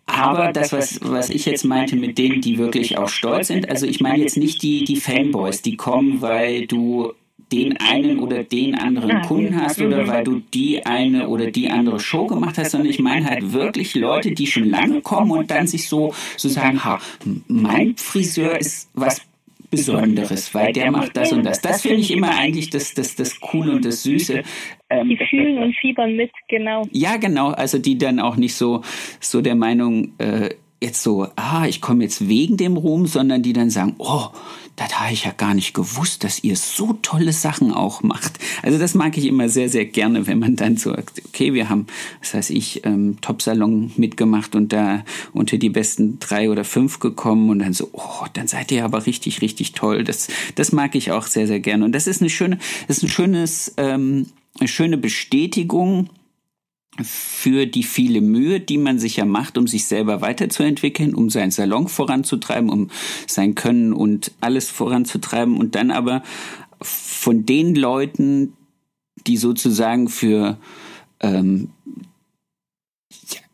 S1: Aber das, was, was ich jetzt meinte mit denen, die wirklich auch stolz sind, also ich meine jetzt nicht die, die Fanboys, die kommen, weil du den einen oder den anderen Kunden hast oder weil du die eine oder die andere Show gemacht hast, sondern ich meine halt wirklich Leute, die schon lange kommen und dann sich so, so sagen, ha, mein Friseur ist was Besonderes, weil der macht das und das. Das finde ich immer eigentlich das, das, das Coole und das Süße.
S2: Ähm, die fühlen und fiebern mit, genau.
S1: Ja, genau. Also die dann auch nicht so, so der Meinung, äh, jetzt so, ah, ich komme jetzt wegen dem Ruhm, sondern die dann sagen, oh, das habe ich ja gar nicht gewusst, dass ihr so tolle Sachen auch macht. Also das mag ich immer sehr, sehr gerne, wenn man dann so, okay, wir haben, was heißt ich, ähm, Top-Salon mitgemacht und da unter die besten drei oder fünf gekommen und dann so, oh, dann seid ihr aber richtig, richtig toll. Das, das mag ich auch sehr, sehr gerne. Und das ist eine schöne, das ist ein schönes, ähm, eine schöne Bestätigung, für die viele Mühe, die man sich ja macht, um sich selber weiterzuentwickeln, um seinen Salon voranzutreiben, um sein Können und alles voranzutreiben und dann aber von den Leuten, die sozusagen für, ähm,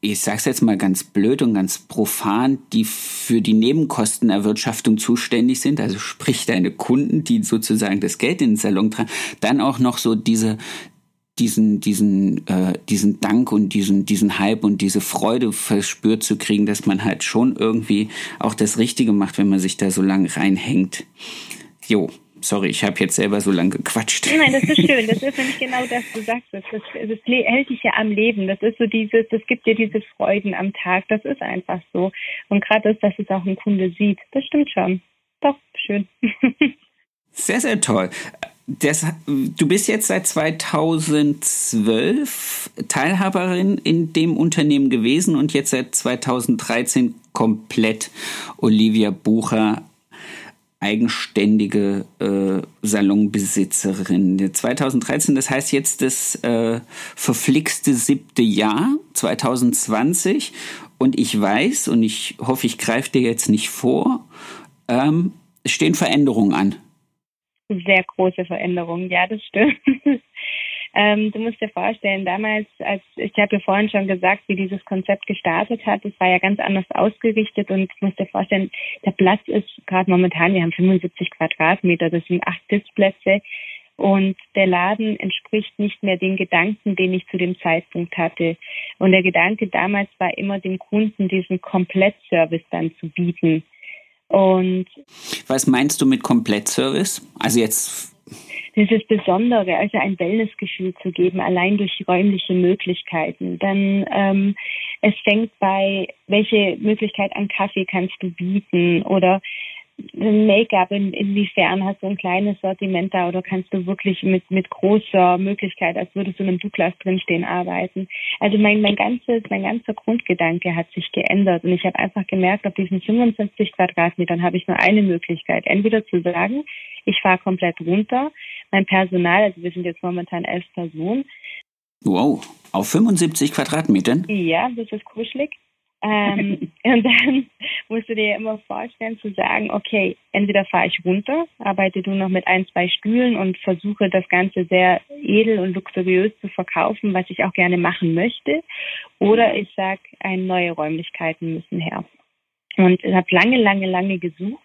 S1: ich sag's jetzt mal ganz blöd und ganz profan, die für die Nebenkostenerwirtschaftung zuständig sind, also sprich deine Kunden, die sozusagen das Geld in den Salon tragen, dann auch noch so diese, diesen, diesen, äh, diesen Dank und diesen, diesen Hype und diese Freude verspürt zu kriegen, dass man halt schon irgendwie auch das Richtige macht, wenn man sich da so lange reinhängt. Jo, sorry, ich habe jetzt selber so lange gequatscht.
S2: Nein, das ist schön. Das ist nämlich genau das, du sagst es. Das, das, hält dich ja am Leben. Das ist so dieses, das gibt dir diese Freuden am Tag. Das ist einfach so. Und gerade das, dass es auch ein Kunde sieht, das stimmt schon. Doch, schön.
S1: Sehr, sehr toll. Das, du bist jetzt seit 2012 Teilhaberin in dem Unternehmen gewesen und jetzt seit 2013 komplett Olivia Bucher eigenständige äh, Salonbesitzerin. 2013, das heißt jetzt das äh, verflixte siebte Jahr, 2020. Und ich weiß, und ich hoffe, ich greife dir jetzt nicht vor, ähm, es stehen Veränderungen an
S2: sehr große Veränderungen. Ja, das stimmt. ähm, du musst dir vorstellen, damals, als ich habe ja vorhin schon gesagt, wie dieses Konzept gestartet hat, das war ja ganz anders ausgerichtet und ich muss dir vorstellen, der Platz ist gerade momentan, wir haben 75 Quadratmeter, das sind acht Sitzplätze und der Laden entspricht nicht mehr den Gedanken, den ich zu dem Zeitpunkt hatte. Und der Gedanke damals war immer, dem Kunden diesen Komplettservice dann zu bieten. Und
S1: was meinst du mit Komplettservice? Also jetzt
S2: dieses Besondere, also ein Wellnessgefühl zu geben, allein durch räumliche Möglichkeiten. Dann ähm, es fängt bei, welche Möglichkeit an Kaffee kannst du bieten oder Make-up, in, inwiefern hast du ein kleines Sortiment da oder kannst du wirklich mit, mit großer Möglichkeit, als würdest du in einem Douglas drinstehen, arbeiten? Also mein, mein ganzes, mein ganzer Grundgedanke hat sich geändert und ich habe einfach gemerkt, auf diesen 55 Quadratmetern habe ich nur eine Möglichkeit. Entweder zu sagen, ich fahre komplett runter, mein Personal, also wir sind jetzt momentan elf Personen.
S1: Wow, auf 75 Quadratmetern?
S2: Ja, das ist kuschelig. Ähm, und dann musst du dir immer vorstellen zu sagen, okay, entweder fahre ich runter, arbeite du noch mit ein, zwei Stühlen und versuche das Ganze sehr edel und luxuriös zu verkaufen, was ich auch gerne machen möchte, oder ich sage, neue Räumlichkeiten müssen her. Und ich habe lange, lange, lange gesucht.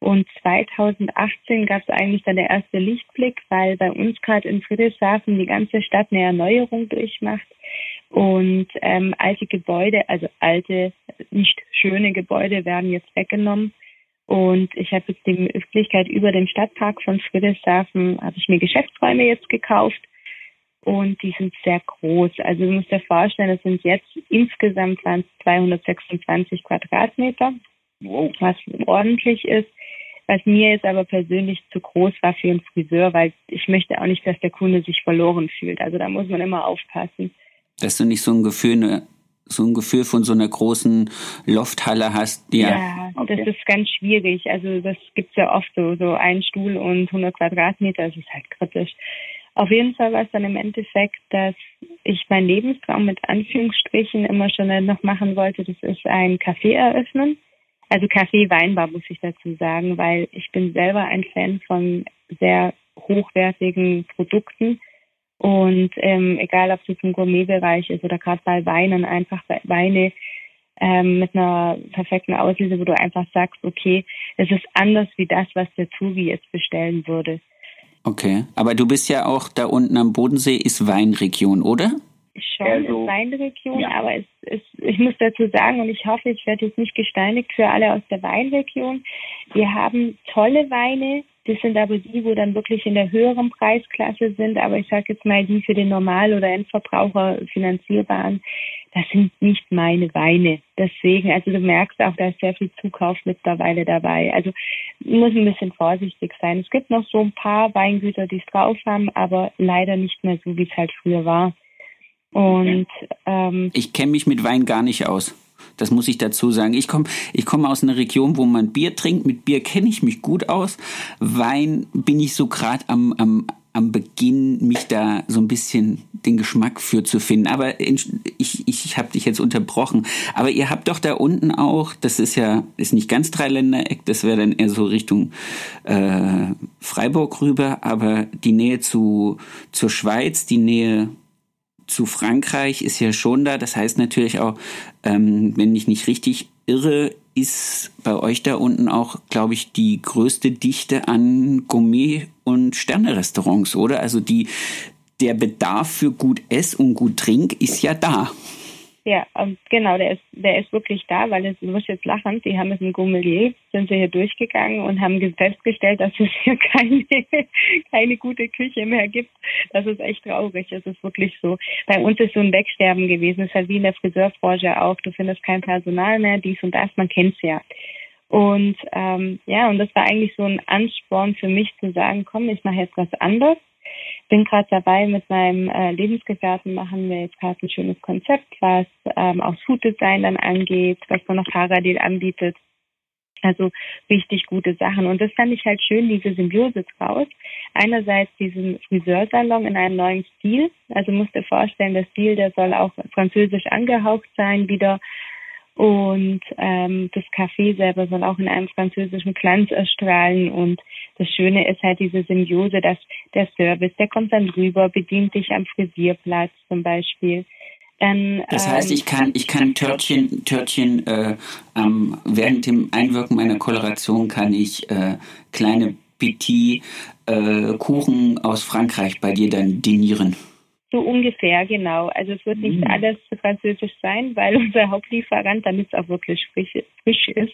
S2: Und 2018 gab es eigentlich dann der erste Lichtblick, weil bei uns gerade in Friedrichshafen die ganze Stadt eine Erneuerung durchmacht und ähm, alte Gebäude, also alte, nicht schöne Gebäude werden jetzt weggenommen Und ich habe jetzt die Möglichkeit, über den Stadtpark von Friedrichshafen habe ich mir Geschäftsräume jetzt gekauft. Und die sind sehr groß. Also du musst dir vorstellen, das sind jetzt insgesamt 226 Quadratmeter, wow. was ordentlich ist. Was mir jetzt aber persönlich zu groß war für einen Friseur, weil ich möchte auch nicht, dass der Kunde sich verloren fühlt. Also da muss man immer aufpassen.
S1: Dass du nicht so ein Gefühl, ne, so ein Gefühl von so einer großen Lofthalle hast.
S2: Ja, ja okay. das ist ganz schwierig. Also das gibt's ja oft so, so ein Stuhl und 100 Quadratmeter. Das ist halt kritisch. Auf jeden Fall war es dann im Endeffekt, dass ich meinen Lebenstraum mit Anführungsstrichen immer schon noch machen wollte. Das ist ein Café eröffnen. Also Kaffee, Weinbar muss ich dazu sagen, weil ich bin selber ein Fan von sehr hochwertigen Produkten. Und ähm, egal, ob es im Gourmetbereich ist oder gerade bei Weinen, einfach Weine ähm, mit einer perfekten Auslese, wo du einfach sagst, okay, es ist anders wie das, was der Tuvi jetzt bestellen würde.
S1: Okay, aber du bist ja auch da unten am Bodensee, ist Weinregion, oder?
S2: Schon also, Weinregion, ja. aber es, es, ich muss dazu sagen, und ich hoffe, ich werde jetzt nicht gesteinigt für alle aus der Weinregion. Wir haben tolle Weine, das sind aber die, wo dann wirklich in der höheren Preisklasse sind, aber ich sage jetzt mal die für den Normal- oder Endverbraucher finanzierbaren, das sind nicht meine Weine. Deswegen, also du merkst auch, da ist sehr viel Zukauf mittlerweile dabei. Also muss ein bisschen vorsichtig sein. Es gibt noch so ein paar Weingüter, die es drauf haben, aber leider nicht mehr so, wie es halt früher war. Und ähm,
S1: ich kenne mich mit Wein gar nicht aus. Das muss ich dazu sagen. Ich komme ich komm aus einer Region, wo man Bier trinkt. Mit Bier kenne ich mich gut aus. Wein bin ich so gerade am, am, am Beginn, mich da so ein bisschen den Geschmack für zu finden. Aber ich, ich habe dich jetzt unterbrochen. Aber ihr habt doch da unten auch, das ist ja, ist nicht ganz Dreiländereck, das wäre dann eher so Richtung äh, Freiburg rüber, aber die Nähe zu, zur Schweiz, die Nähe zu Frankreich ist ja schon da. Das heißt natürlich auch, ähm, wenn ich nicht richtig irre, ist bei euch da unten auch, glaube ich, die größte Dichte an Gourmet- und Sternerestaurants, oder? Also die, der Bedarf für gut Ess und gut Trink ist ja da.
S2: Ja, genau, der ist, der ist wirklich da, weil es, du musst jetzt lachen, die haben mit dem Gourmelier, sind sie hier durchgegangen und haben festgestellt, dass es hier keine, keine gute Küche mehr gibt. Das ist echt traurig, das ist wirklich so. Bei uns ist so ein Wegsterben gewesen, das ist halt wie in der Friseurbranche auch, du findest kein Personal mehr, dies und das, man kennt's ja. Und ähm, ja, und das war eigentlich so ein Ansporn für mich zu sagen, komm, ich mache jetzt was anderes bin gerade dabei, mit meinem äh, Lebensgefährten machen wir jetzt gerade ein schönes Konzept, was ähm, auch Food Design dann angeht, was man noch parallel anbietet. Also richtig gute Sachen. Und das fand ich halt schön, diese Symbiose draus. Einerseits diesen Friseursalon in einem neuen Stil. Also musst dir vorstellen, der Stil, der soll auch französisch angehaucht sein, wieder und ähm, das Café selber soll auch in einem französischen Glanz erstrahlen. Und das Schöne ist halt diese Symbiose, dass der Service, der kommt dann rüber, bedient dich am Frisierplatz zum Beispiel.
S1: Dann, das heißt, ich kann, ich kann Törtchen, Törtchen äh, ähm, während dem Einwirken meiner Koloration kann ich äh, kleine Petit äh, Kuchen aus Frankreich bei dir dann dinieren.
S2: So ungefähr, genau. Also es wird nicht mhm. alles französisch sein, weil unser Hauptlieferant, damit es auch wirklich frisch, frisch ist,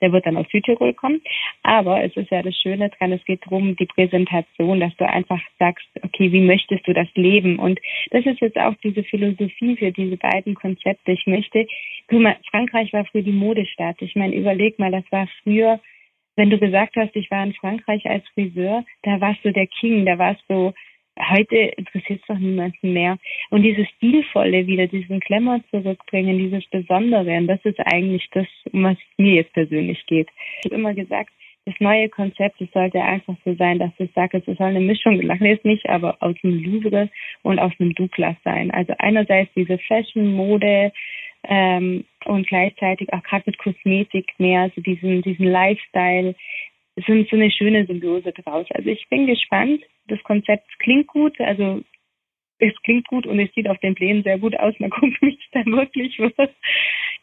S2: der wird dann aus Südtirol kommen. Aber es ist ja das Schöne dran, es geht darum, die Präsentation, dass du einfach sagst, okay, wie möchtest du das leben? Und das ist jetzt auch diese Philosophie für diese beiden Konzepte. Ich möchte, guck mal, Frankreich war früher die Modestadt. Ich meine, überleg mal, das war früher wenn du gesagt hast, ich war in Frankreich als Friseur, da warst du der King, da warst du Heute interessiert es doch niemanden mehr. Und dieses Stilvolle wieder, diesen Klemmer zurückbringen, dieses Besondere, und das ist eigentlich das, um was mir jetzt persönlich geht. Ich habe immer gesagt, das neue Konzept, es sollte einfach so sein, dass ich sage, es soll eine Mischung, lachen jetzt nicht, aber aus dem Louvre und aus dem Douglas sein. Also einerseits diese Fashion, Mode, ähm, und gleichzeitig auch gerade mit Kosmetik mehr, also diesen, diesen Lifestyle, sind so eine schöne Symbiose draus. Also ich bin gespannt. Das Konzept klingt gut, also es klingt gut und es sieht auf den Plänen sehr gut aus. Mal gucken, wie es dann wirklich wird.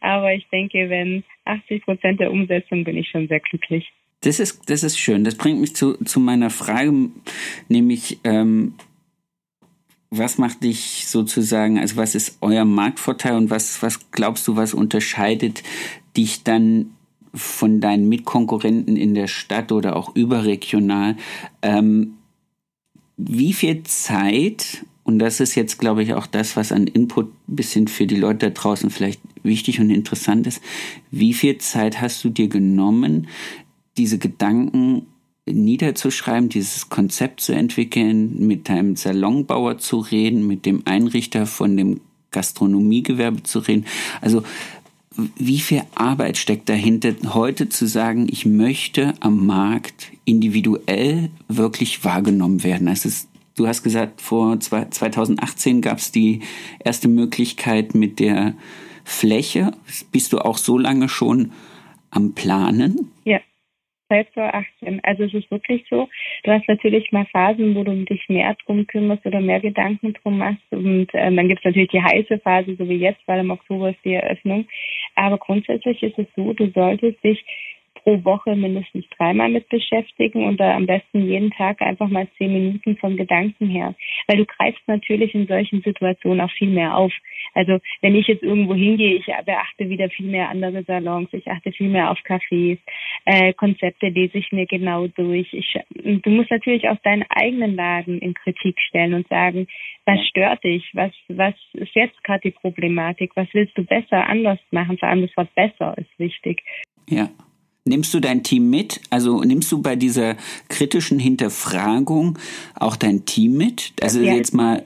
S2: Aber ich denke, wenn 80 Prozent der Umsetzung bin ich schon sehr glücklich.
S1: Das ist, das ist schön. Das bringt mich zu, zu meiner Frage, nämlich, ähm, was macht dich sozusagen, also was ist euer Marktvorteil und was, was glaubst du, was unterscheidet dich dann von deinen Mitkonkurrenten in der Stadt oder auch überregional. Ähm, wie viel Zeit, und das ist jetzt, glaube ich, auch das, was an Input ein bisschen für die Leute da draußen vielleicht wichtig und interessant ist, wie viel Zeit hast du dir genommen, diese Gedanken niederzuschreiben, dieses Konzept zu entwickeln, mit deinem Salonbauer zu reden, mit dem Einrichter von dem Gastronomiegewerbe zu reden. Also wie viel Arbeit steckt dahinter, heute zu sagen, ich möchte am Markt individuell wirklich wahrgenommen werden. Es ist, du hast gesagt, vor 2018 gab es die erste Möglichkeit mit der Fläche. Bist du auch so lange schon am Planen?
S2: Ja seit 2018. Also es ist wirklich so, du hast natürlich mal Phasen, wo du dich mehr drum kümmerst oder mehr Gedanken drum machst. Und ähm, dann gibt es natürlich die heiße Phase, so wie jetzt, weil im Oktober ist die Eröffnung. Aber grundsätzlich ist es so, du solltest dich pro Woche mindestens dreimal mit beschäftigen und da am besten jeden Tag einfach mal zehn Minuten vom Gedanken her. Weil du greifst natürlich in solchen Situationen auch viel mehr auf. Also wenn ich jetzt irgendwo hingehe, ich beachte wieder viel mehr andere Salons, ich achte viel mehr auf Cafés, äh, Konzepte lese ich mir genau durch. Ich, du musst natürlich auch deinen eigenen Laden in Kritik stellen und sagen, was stört dich? Was, was ist jetzt gerade die Problematik? Was willst du besser, anders machen? Vor allem das Wort besser ist wichtig.
S1: Ja. Nimmst du dein Team mit? Also nimmst du bei dieser kritischen Hinterfragung auch dein Team mit? Also ja. jetzt mal,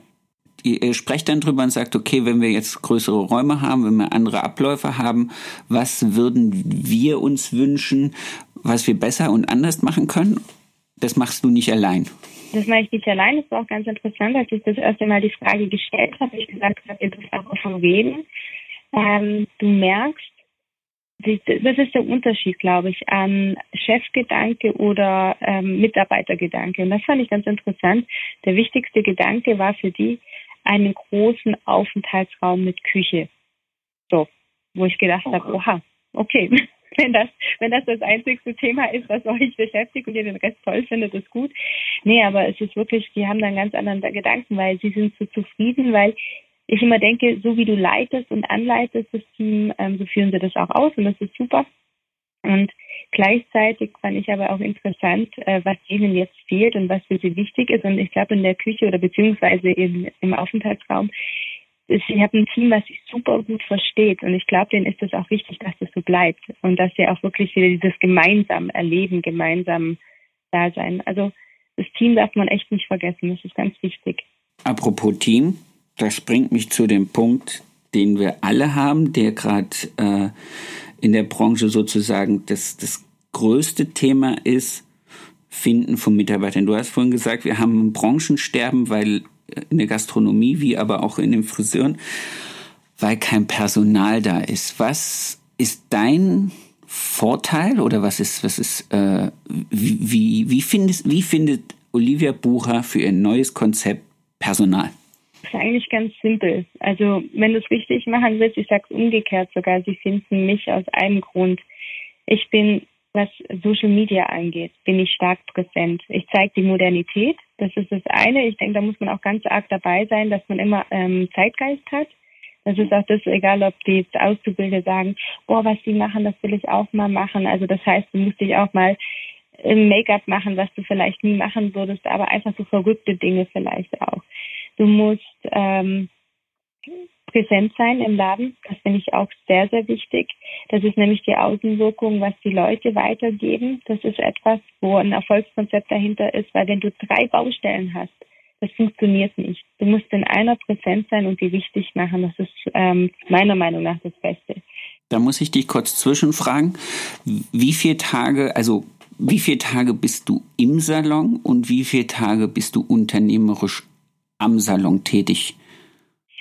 S1: ihr sprecht dann drüber und sagt, okay, wenn wir jetzt größere Räume haben, wenn wir andere Abläufe haben, was würden wir uns wünschen, was wir besser und anders machen können? Das machst du nicht allein.
S2: Das mache ich nicht allein. Das war auch ganz interessant, als ich das erste Mal die Frage gestellt habe. Ich gesagt habe, ihr dürft auch von reden. Ähm, du merkst, das ist der Unterschied, glaube ich, an Chefgedanke oder ähm, Mitarbeitergedanke. Und das fand ich ganz interessant. Der wichtigste Gedanke war für die einen großen Aufenthaltsraum mit Küche. So, wo ich gedacht habe, oha, okay, wenn das, wenn das das einzigste Thema ist, was euch beschäftigt und ihr den Rest toll findet, ist gut. Nee, aber es ist wirklich, die haben da einen ganz anderen Gedanken, weil sie sind so zufrieden, weil ich immer denke, so wie du leitest und anleitest das Team, ähm, so führen sie das auch aus und das ist super. Und gleichzeitig fand ich aber auch interessant, äh, was ihnen jetzt fehlt und was für sie wichtig ist. Und ich glaube, in der Küche oder beziehungsweise im, im Aufenthaltsraum, ich habe ein Team, was sich super gut versteht. Und ich glaube, denen ist es auch wichtig, dass das so bleibt und dass sie auch wirklich wieder dieses gemeinsam erleben, gemeinsam da sein. Also das Team darf man echt nicht vergessen. Das ist ganz wichtig.
S1: Apropos Team, das bringt mich zu dem Punkt, den wir alle haben, der gerade äh, in der Branche sozusagen das, das größte Thema ist, Finden von Mitarbeitern. Du hast vorhin gesagt, wir haben ein Branchensterben, weil in der Gastronomie wie aber auch in den Friseuren, weil kein Personal da ist. Was ist dein Vorteil oder was ist, was ist, äh, wie, wie, wie, findest, wie findet Olivia Bucher für ihr neues Konzept Personal?
S2: Ist eigentlich ganz simpel. Also wenn du es richtig machen willst, ich sage es umgekehrt sogar, sie finden mich aus einem Grund. Ich bin, was Social Media angeht, bin ich stark präsent. Ich zeige die Modernität, das ist das eine. Ich denke, da muss man auch ganz arg dabei sein, dass man immer ähm, Zeitgeist hat. Das ist auch das, egal ob die jetzt Auszubildende sagen, boah, was die machen, das will ich auch mal machen. Also das heißt, du musst dich auch mal im Make-up machen, was du vielleicht nie machen würdest, aber einfach so verrückte Dinge vielleicht auch. Du musst ähm, präsent sein im Laden. Das finde ich auch sehr, sehr wichtig. Das ist nämlich die Außenwirkung, was die Leute weitergeben. Das ist etwas, wo ein Erfolgskonzept dahinter ist, weil wenn du drei Baustellen hast, das funktioniert nicht. Du musst in einer präsent sein und die wichtig machen. Das ist ähm, meiner Meinung nach das Beste.
S1: Da muss ich dich kurz zwischenfragen. Wie viele Tage, also wie viele Tage bist du im Salon und wie viele Tage bist du unternehmerisch am Salon tätig?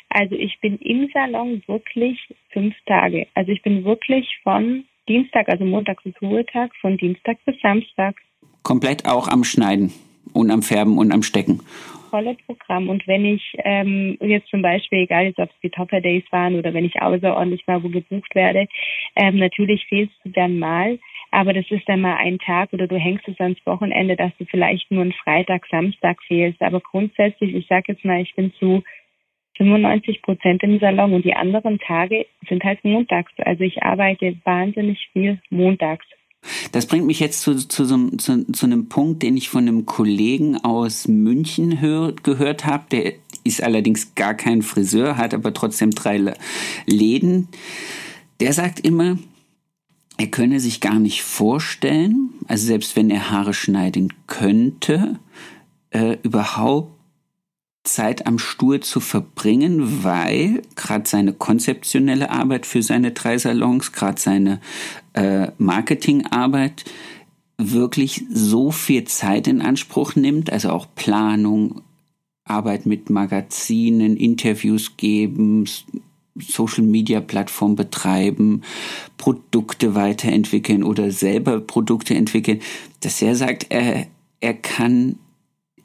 S2: Also ich bin im Salon wirklich fünf Tage. Also ich bin wirklich von Dienstag, also Montag bis Ruhetag, von Dienstag bis Samstag.
S1: Komplett auch am Schneiden und am Färben und am Stecken.
S2: Volle Programm. Und wenn ich ähm, jetzt zum Beispiel, egal jetzt ob es die Topper Days waren oder wenn ich außerordentlich mal wo gebucht werde, ähm, natürlich fehlst du dann mal. Aber das ist dann mal ein Tag oder du hängst es ans Wochenende, dass du vielleicht nur einen Freitag, Samstag fehlst. Aber grundsätzlich, ich sage jetzt mal, ich bin zu 95 Prozent im Salon und die anderen Tage sind halt montags. Also ich arbeite wahnsinnig viel montags.
S1: Das bringt mich jetzt zu, zu, zu, zu einem Punkt, den ich von einem Kollegen aus München hör, gehört habe. Der ist allerdings gar kein Friseur, hat aber trotzdem drei Läden. Der sagt immer, er könne sich gar nicht vorstellen, also selbst wenn er Haare schneiden könnte, äh, überhaupt Zeit am Stuhl zu verbringen, weil gerade seine konzeptionelle Arbeit für seine drei Salons, gerade seine äh, Marketingarbeit wirklich so viel Zeit in Anspruch nimmt, also auch Planung, Arbeit mit Magazinen, Interviews geben, Social Media Plattform betreiben, Produkte weiterentwickeln oder selber Produkte entwickeln, dass er sagt, er, er kann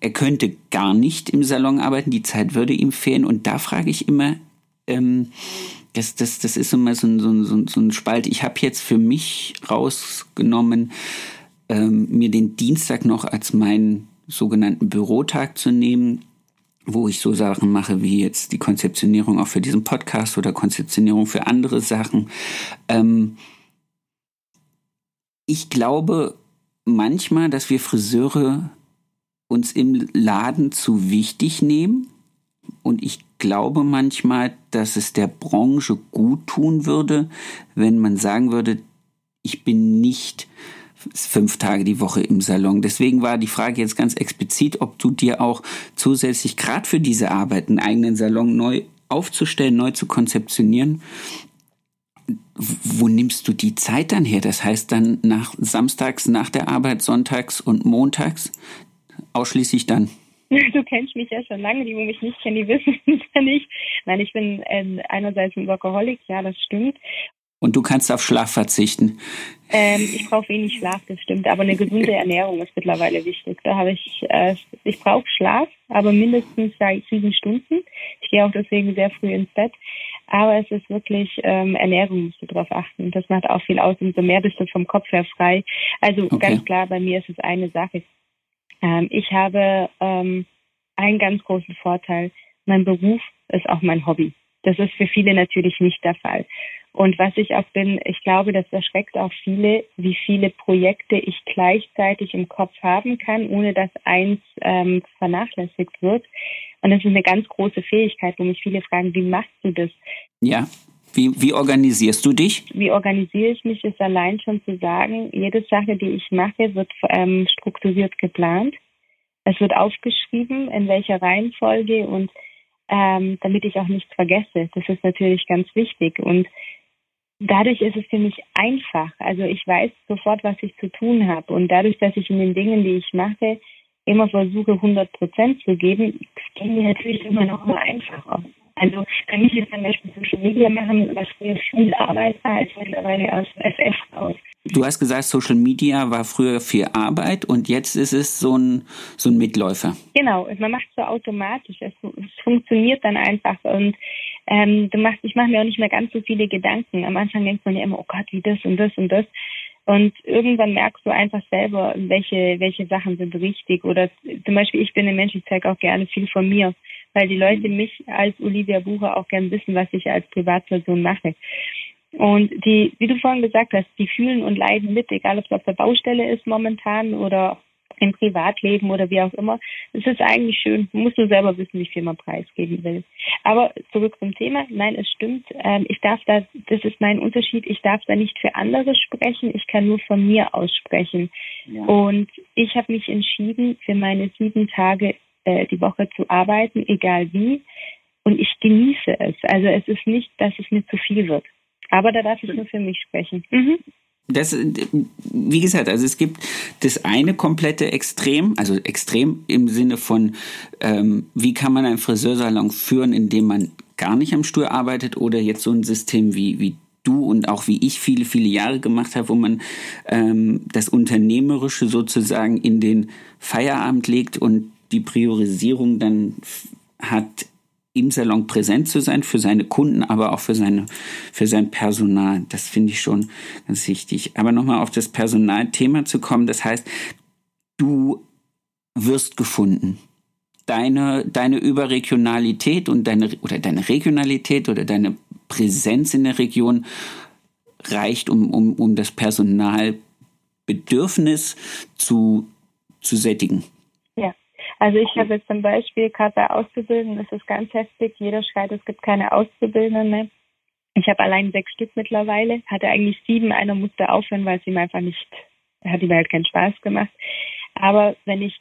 S1: er könnte gar nicht im Salon arbeiten, die Zeit würde ihm fehlen. Und da frage ich immer, ähm, das, das, das ist immer so ein, so ein, so ein Spalt. Ich habe jetzt für mich rausgenommen, ähm, mir den Dienstag noch als meinen sogenannten Bürotag zu nehmen, wo ich so Sachen mache wie jetzt die Konzeptionierung auch für diesen Podcast oder Konzeptionierung für andere Sachen. Ähm, ich glaube manchmal, dass wir Friseure uns im Laden zu wichtig nehmen. Und ich glaube manchmal, dass es der Branche gut tun würde, wenn man sagen würde, ich bin nicht fünf Tage die Woche im Salon. Deswegen war die Frage jetzt ganz explizit, ob du dir auch zusätzlich gerade für diese Arbeit einen eigenen Salon neu aufzustellen, neu zu konzeptionieren. Wo nimmst du die Zeit dann her? Das heißt dann nach samstags nach der Arbeit, sonntags und montags, ausschließlich dann?
S2: Du kennst mich ja schon lange, die, die mich nicht kennen, die wissen es ja nicht. Nein, ich bin äh, einerseits ein Workaholic, ja, das stimmt.
S1: Und du kannst auf Schlaf verzichten?
S2: Ähm, ich brauche wenig Schlaf, das stimmt. Aber eine gesunde Ernährung ist mittlerweile wichtig. Da habe ich, äh, ich brauche Schlaf, aber mindestens seit sieben Stunden. Ich gehe auch deswegen sehr früh ins Bett. Aber es ist wirklich ähm, Ernährung, musst du darauf achten. Das macht auch viel aus. Umso mehr bist du vom Kopf her frei. Also okay. ganz klar, bei mir ist es eine Sache. Ähm, ich habe ähm, einen ganz großen Vorteil. Mein Beruf ist auch mein Hobby. Das ist für viele natürlich nicht der Fall. Und was ich auch bin, ich glaube, das erschreckt auch viele, wie viele Projekte ich gleichzeitig im Kopf haben kann, ohne dass eins ähm, vernachlässigt wird. Und das ist eine ganz große Fähigkeit, wo mich viele fragen, wie machst du das?
S1: Ja, wie, wie organisierst du dich?
S2: Wie organisiere ich mich, ist allein schon zu sagen, jede Sache, die ich mache, wird ähm, strukturiert geplant. Es wird aufgeschrieben, in welcher Reihenfolge und ähm, damit ich auch nichts vergesse. Das ist natürlich ganz wichtig. Und dadurch ist es für mich einfach. Also ich weiß sofort, was ich zu tun habe. Und dadurch, dass ich in den Dingen, die ich mache, immer versuche, 100 Prozent zu geben, geht mir natürlich immer noch mal einfacher. Also für mich ist zum Beispiel Social Media machen, was früher viel Arbeit war, als mittlerweile aus FF aus.
S1: Du hast gesagt, Social Media war früher viel Arbeit und jetzt ist es so ein, so ein Mitläufer.
S2: Genau, man macht es so automatisch. Es, es, funktioniert dann einfach und ähm, du machst, ich mache mir auch nicht mehr ganz so viele Gedanken. Am Anfang denkt man ja immer, oh Gott, wie das und das und das. Und irgendwann merkst du einfach selber, welche, welche Sachen sind richtig. Oder zum Beispiel, ich bin ein Mensch, ich zeige auch gerne viel von mir weil die Leute mich als Olivia Bucher auch gern wissen, was ich als Privatperson mache. Und die, wie du vorhin gesagt hast, die fühlen und leiden mit, egal ob es auf der Baustelle ist momentan oder im Privatleben oder wie auch immer. Es ist eigentlich schön. Man muss nur selber wissen, wie viel man preisgeben will. Aber zurück zum Thema. Nein, es stimmt. Ähm, ich darf da, das ist mein Unterschied. Ich darf da nicht für andere sprechen. Ich kann nur von mir aussprechen. Ja. Und ich habe mich entschieden, für meine sieben Tage äh, die Woche zu arbeiten, egal wie. Und ich genieße es. Also es ist nicht, dass es mir zu viel wird. Aber da darf ich nur für mich sprechen. Mhm.
S1: Das, wie gesagt, also es gibt das eine komplette Extrem, also Extrem im Sinne von, ähm, wie kann man einen Friseursalon führen, indem man gar nicht am Stuhl arbeitet oder jetzt so ein System wie, wie du und auch wie ich viele, viele Jahre gemacht habe, wo man ähm, das Unternehmerische sozusagen in den Feierabend legt und die Priorisierung dann hat, im Salon präsent zu sein für seine Kunden, aber auch für seine für sein Personal. Das finde ich schon ganz wichtig. Aber nochmal auf das Personalthema zu kommen. Das heißt, du wirst gefunden. deine, deine Überregionalität und deine, oder deine Regionalität oder deine Präsenz in der Region reicht, um, um, um das Personalbedürfnis zu, zu sättigen.
S2: Also ich habe jetzt zum Beispiel gerade bei Auszubildenden, das ist ganz heftig, jeder schreit, es gibt keine Auszubildenden mehr. Ich habe allein sechs Stück mittlerweile, hatte eigentlich sieben, einer musste aufhören, weil es ihm einfach nicht, hat ihm halt keinen Spaß gemacht. Aber wenn ich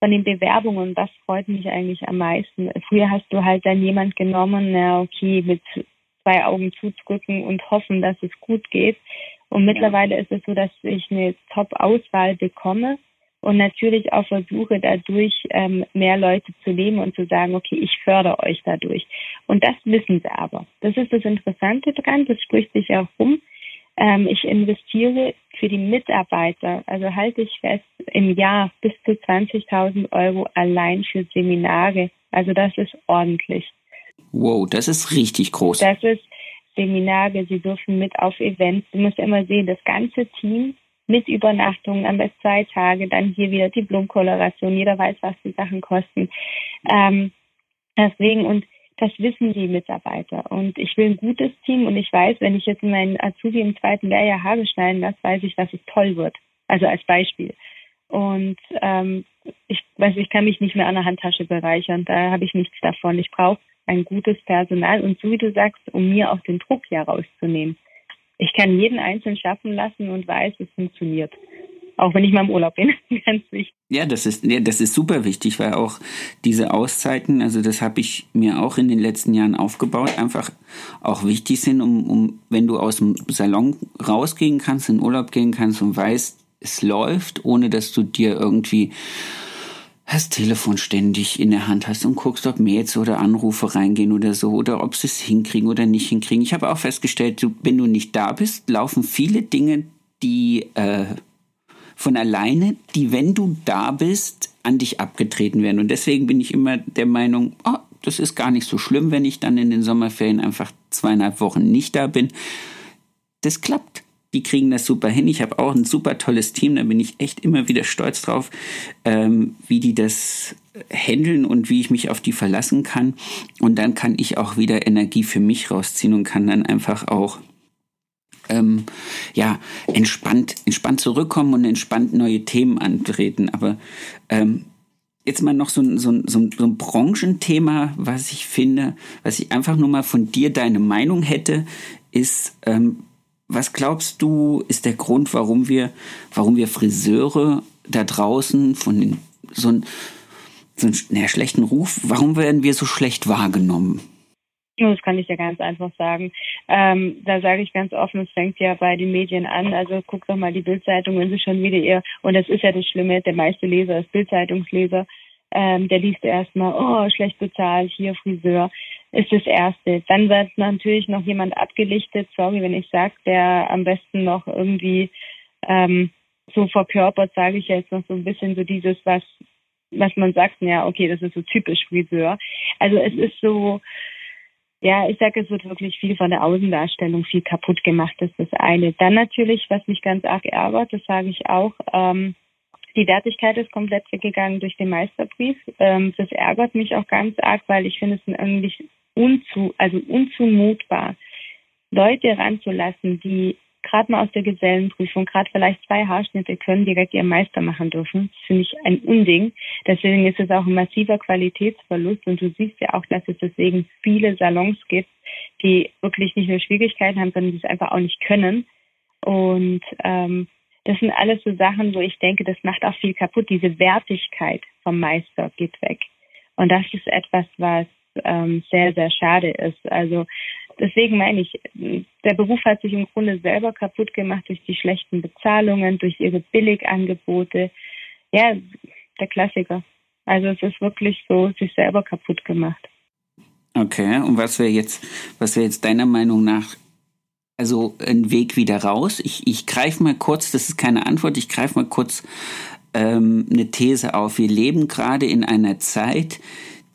S2: von den Bewerbungen, das freut mich eigentlich am meisten. Früher hast du halt dann jemand genommen, na okay, mit zwei Augen zudrücken und hoffen, dass es gut geht. Und mittlerweile ist es so, dass ich eine Top-Auswahl bekomme und natürlich auch versuche, dadurch ähm, mehr Leute zu nehmen und zu sagen, okay, ich fördere euch dadurch. Und das wissen sie aber. Das ist das Interessante dran, das spricht sich auch rum. Ähm, ich investiere für die Mitarbeiter, also halte ich fest, im Jahr bis zu 20.000 Euro allein für Seminare. Also das ist ordentlich.
S1: Wow, das ist richtig groß.
S2: Das ist Seminare, sie dürfen mit auf Events. Du musst immer sehen, das ganze Team mit Übernachtungen, am besten zwei Tage, dann hier wieder die Blumenkoloration. Jeder weiß, was die Sachen kosten. Ähm, deswegen, und das wissen die Mitarbeiter. Und ich will ein gutes Team und ich weiß, wenn ich jetzt meinen Azubi im zweiten Lehrjahr Haare schneiden lasse, weiß ich, dass es toll wird. Also als Beispiel. Und ähm, ich weiß, ich kann mich nicht mehr an der Handtasche bereichern. Da habe ich nichts davon. Ich brauche ein gutes Personal und so wie du sagst, um mir auch den Druck hier rauszunehmen. Ich kann jeden einzeln schaffen lassen und weiß, es funktioniert. Auch wenn ich mal im Urlaub bin, ganz wichtig.
S1: Ja, das ist, ja, das ist super wichtig, weil auch diese Auszeiten, also das habe ich mir auch in den letzten Jahren aufgebaut, einfach auch wichtig sind, um, um, wenn du aus dem Salon rausgehen kannst, in Urlaub gehen kannst und weißt, es läuft, ohne dass du dir irgendwie das Telefon ständig in der Hand hast und guckst, ob Mails oder Anrufe reingehen oder so oder ob sie es hinkriegen oder nicht hinkriegen. Ich habe auch festgestellt, wenn du nicht da bist, laufen viele Dinge, die äh, von alleine, die, wenn du da bist, an dich abgetreten werden. Und deswegen bin ich immer der Meinung, oh, das ist gar nicht so schlimm, wenn ich dann in den Sommerferien einfach zweieinhalb Wochen nicht da bin. Das klappt die kriegen das super hin. Ich habe auch ein super tolles Team, da bin ich echt immer wieder stolz drauf, ähm, wie die das handeln und wie ich mich auf die verlassen kann. Und dann kann ich auch wieder Energie für mich rausziehen und kann dann einfach auch ähm, ja, entspannt, entspannt zurückkommen und entspannt neue Themen antreten. Aber ähm, jetzt mal noch so ein, so, ein, so, ein, so ein Branchenthema, was ich finde, was ich einfach nur mal von dir deine Meinung hätte, ist, ähm, was glaubst du, ist der Grund, warum wir, warum wir Friseure da draußen von den, so, ein, so einen na, schlechten Ruf, warum werden wir so schlecht wahrgenommen?
S2: Das kann ich ja ganz einfach sagen. Ähm, da sage ich ganz offen, es fängt ja bei den Medien an. Also guck doch mal die Bildzeitung, wenn sie schon wieder ihr, und das ist ja das Schlimme, der meiste Leser ist Bildzeitungsleser, ähm, der liest erstmal, oh, schlecht bezahlt, hier Friseur ist das Erste. Dann wird natürlich noch jemand abgelichtet, sorry, wenn ich sage, der am besten noch irgendwie ähm, so verkörpert, sage ich jetzt noch so ein bisschen so dieses, was was man sagt, ja, okay, das ist so typisch Friseur. Also es ist so, ja, ich sage, es wird wirklich viel von der Außendarstellung viel kaputt gemacht, das ist das eine. Dann natürlich, was mich ganz arg ärgert, das sage ich auch, ähm, die Wertigkeit ist komplett weggegangen durch den Meisterbrief. Ähm, das ärgert mich auch ganz arg, weil ich finde es eigentlich unzu, also unzumutbar, Leute ranzulassen, die gerade mal aus der Gesellenprüfung, gerade vielleicht zwei Haarschnitte können, direkt ihren Meister machen dürfen. Das finde ich ein Unding. Deswegen ist es auch ein massiver Qualitätsverlust und du siehst ja auch, dass es deswegen viele Salons gibt, die wirklich nicht nur Schwierigkeiten haben, sondern die es einfach auch nicht können. Und ähm, das sind alles so Sachen, wo ich denke, das macht auch viel kaputt. Diese Wertigkeit vom Meister geht weg. Und das ist etwas, was ähm, sehr, sehr schade ist. Also deswegen meine ich, der Beruf hat sich im Grunde selber kaputt gemacht durch die schlechten Bezahlungen, durch ihre Billigangebote. Ja, der Klassiker. Also es ist wirklich so sich selber kaputt gemacht.
S1: Okay, und was wäre jetzt, was wäre jetzt deiner Meinung nach also ein Weg wieder raus? Ich, ich greife mal kurz, das ist keine Antwort, ich greife mal kurz ähm, eine These auf. Wir leben gerade in einer Zeit,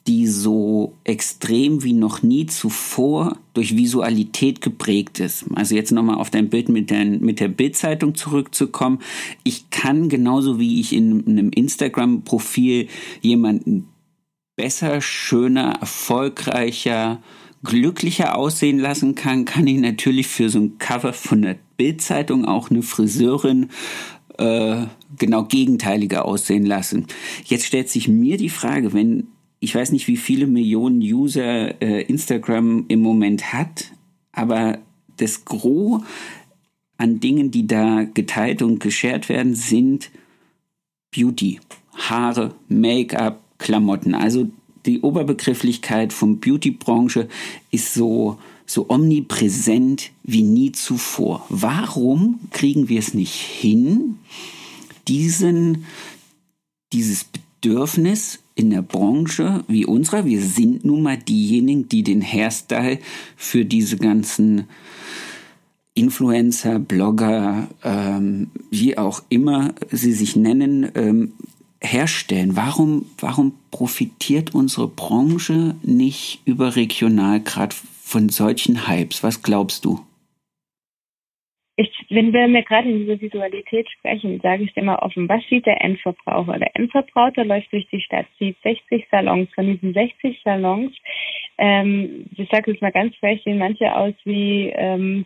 S1: die so extrem wie noch nie zuvor durch Visualität geprägt ist. Also jetzt nochmal auf dein Bild mit der, mit der Bildzeitung zurückzukommen. Ich kann genauso wie ich in einem Instagram-Profil jemanden besser, schöner, erfolgreicher, glücklicher aussehen lassen kann, kann ich natürlich für so ein Cover von der Bildzeitung auch eine Friseurin äh, genau gegenteiliger aussehen lassen. Jetzt stellt sich mir die Frage, wenn ich weiß nicht, wie viele Millionen User äh, Instagram im Moment hat, aber das Gros an Dingen, die da geteilt und geshared werden, sind Beauty, Haare, Make-up, Klamotten. Also die Oberbegrifflichkeit von Beauty-Branche ist so, so omnipräsent wie nie zuvor. Warum kriegen wir es nicht hin, diesen, dieses Bedürfnis in der Branche wie unserer, wir sind nun mal diejenigen, die den Hairstyle für diese ganzen Influencer, Blogger, ähm, wie auch immer sie sich nennen, ähm, herstellen? Warum, warum profitiert unsere Branche nicht überregional gerade von solchen Hypes? Was glaubst du?
S2: Ich, wenn wir mir gerade in dieser Visualität sprechen, sage ich es immer offen, was sieht der Endverbraucher? Der Endverbraucher läuft durch die Stadt, sieht 60 Salons. Von diesen 60 Salons, ähm, ich sage es mal ganz frech, sehen manche aus wie ähm,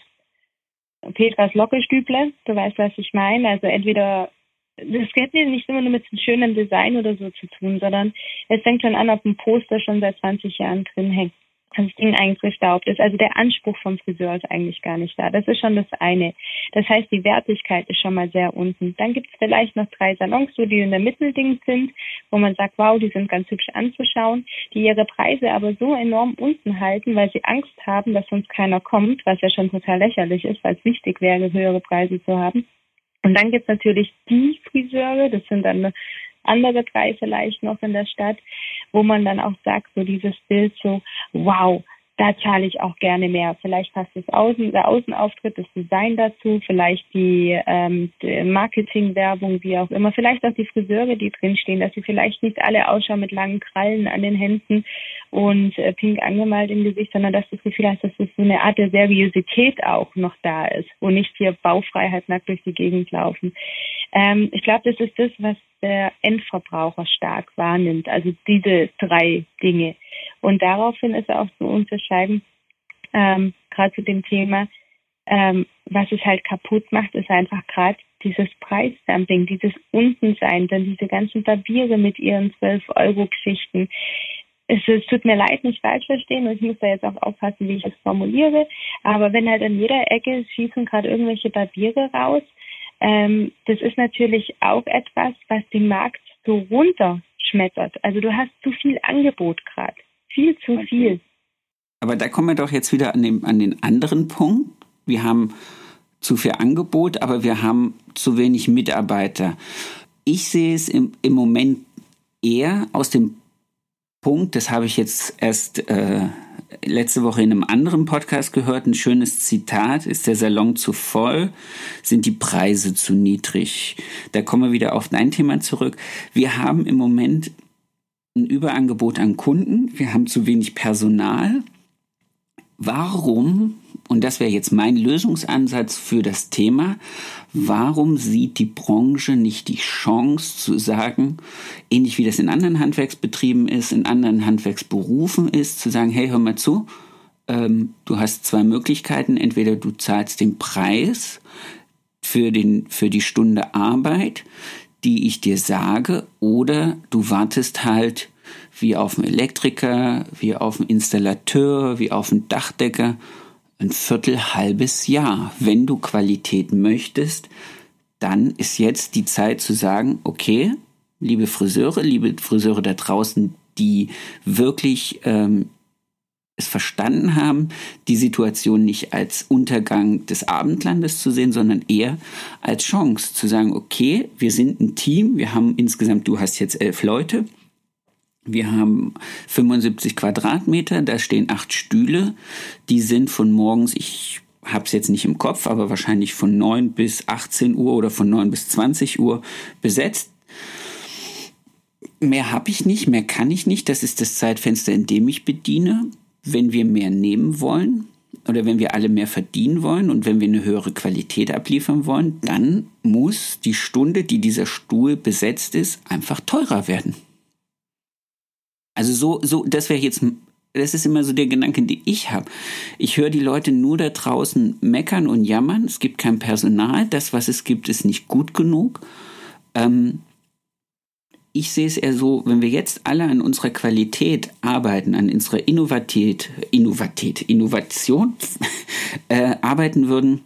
S2: Petras Lockestüble. Du weißt, was ich meine. Also entweder das hat nicht immer nur mit einem schönen Design oder so zu tun, sondern es fängt schon an, ob ein Poster schon seit 20 Jahren drin hängt. Das Ding eigentlich verstaubt ist. Also der Anspruch vom Friseur ist eigentlich gar nicht da. Das ist schon das eine. Das heißt, die Wertigkeit ist schon mal sehr unten. Dann gibt es vielleicht noch drei Salons, so die in der Mittelding sind, wo man sagt, wow, die sind ganz hübsch anzuschauen, die ihre Preise aber so enorm unten halten, weil sie Angst haben, dass sonst keiner kommt, was ja schon total lächerlich ist, weil es wichtig wäre, höhere Preise zu haben. Und dann gibt es natürlich die Friseure, das sind dann andere drei vielleicht noch in der Stadt, wo man dann auch sagt, so dieses Bild so, wow, da zahle ich auch gerne mehr. Vielleicht passt das Außen, der Außenauftritt, das Design dazu, vielleicht die, ähm, die Marketingwerbung, wie auch immer, vielleicht auch die Friseure, die drinstehen, dass sie vielleicht nicht alle ausschauen mit langen Krallen an den Händen und äh, pink angemalt im Gesicht, sondern dass du das Gefühl hast, dass das so eine Art der Seriosität auch noch da ist und nicht hier Baufreiheit nackt durch die Gegend laufen. Ähm, ich glaube, das ist das, was der Endverbraucher stark wahrnimmt, also diese drei Dinge. Und daraufhin ist auch zu unterscheiden, ähm, gerade zu dem Thema, ähm, was es halt kaputt macht, ist einfach gerade dieses Preisdumping, dieses Untensein, dann diese ganzen Barbiere mit ihren 12-Euro-Geschichten. Es, es, tut mir leid, nicht falsch verstehen und ich muss da jetzt auch aufpassen, wie ich es formuliere. Aber wenn halt an jeder Ecke schießen gerade irgendwelche Barbiere raus, ähm, das ist natürlich auch etwas, was den Markt so runterschmettert. Also du hast zu viel Angebot gerade. Viel zu viel.
S1: Aber da kommen wir doch jetzt wieder an den, an den anderen Punkt. Wir haben zu viel Angebot, aber wir haben zu wenig Mitarbeiter. Ich sehe es im, im Moment eher aus dem Punkt, das habe ich jetzt erst äh, letzte Woche in einem anderen Podcast gehört, ein schönes Zitat, ist der Salon zu voll, sind die Preise zu niedrig. Da kommen wir wieder auf dein Thema zurück. Wir haben im Moment ein Überangebot an Kunden, wir haben zu wenig Personal. Warum, und das wäre jetzt mein Lösungsansatz für das Thema, warum sieht die Branche nicht die Chance zu sagen, ähnlich wie das in anderen Handwerksbetrieben ist, in anderen Handwerksberufen ist, zu sagen, hey, hör mal zu, ähm, du hast zwei Möglichkeiten, entweder du zahlst den Preis für, den, für die Stunde Arbeit, die ich dir sage, oder du wartest halt wie auf einen Elektriker, wie auf einen Installateur, wie auf einen Dachdecker ein Viertel halbes Jahr. Wenn du Qualität möchtest, dann ist jetzt die Zeit zu sagen, okay, liebe Friseure, liebe Friseure da draußen, die wirklich ähm, es verstanden haben, die Situation nicht als Untergang des Abendlandes zu sehen, sondern eher als Chance zu sagen, okay, wir sind ein Team, wir haben insgesamt, du hast jetzt elf Leute, wir haben 75 Quadratmeter, da stehen acht Stühle, die sind von morgens, ich habe es jetzt nicht im Kopf, aber wahrscheinlich von 9 bis 18 Uhr oder von 9 bis 20 Uhr besetzt. Mehr habe ich nicht, mehr kann ich nicht. Das ist das Zeitfenster, in dem ich bediene wenn wir mehr nehmen wollen oder wenn wir alle mehr verdienen wollen und wenn wir eine höhere Qualität abliefern wollen, dann muss die Stunde, die dieser Stuhl besetzt ist, einfach teurer werden. Also so, so, das wäre jetzt, das ist immer so der Gedanke, den ich habe. Ich höre die Leute nur da draußen meckern und jammern. Es gibt kein Personal. Das, was es gibt, ist nicht gut genug. Ähm, ich sehe es eher so, wenn wir jetzt alle an unserer Qualität arbeiten, an unserer Innovatät, Innovatät, Innovation äh, arbeiten würden,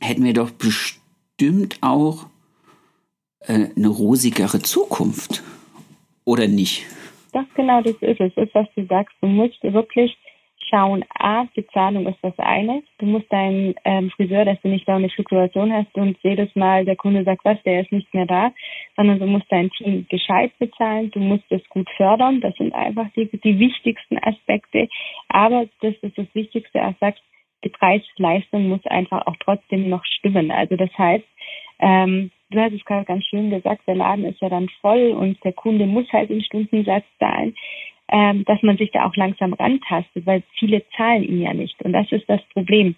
S1: hätten wir doch bestimmt auch äh, eine rosigere Zukunft. Oder nicht?
S2: Das genau das ist es. Das ist, was du sagst. Du musst wirklich schauen, A, Bezahlung ist das eine. Du musst deinen ähm, Friseur, dass du nicht da eine Fluktuation hast und jedes Mal der Kunde sagt, was, der ist nicht mehr da, sondern du musst dein Team gescheit bezahlen, du musst es gut fördern. Das sind einfach die, die wichtigsten Aspekte. Aber das ist das Wichtigste, sagt, die Preis-Leistung muss einfach auch trotzdem noch stimmen. Also das heißt, ähm, du hast es gerade ganz schön gesagt, der Laden ist ja dann voll und der Kunde muss halt den Stundensatz zahlen ähm, dass man sich da auch langsam rantastet, weil viele zahlen ihn ja nicht. Und das ist das Problem.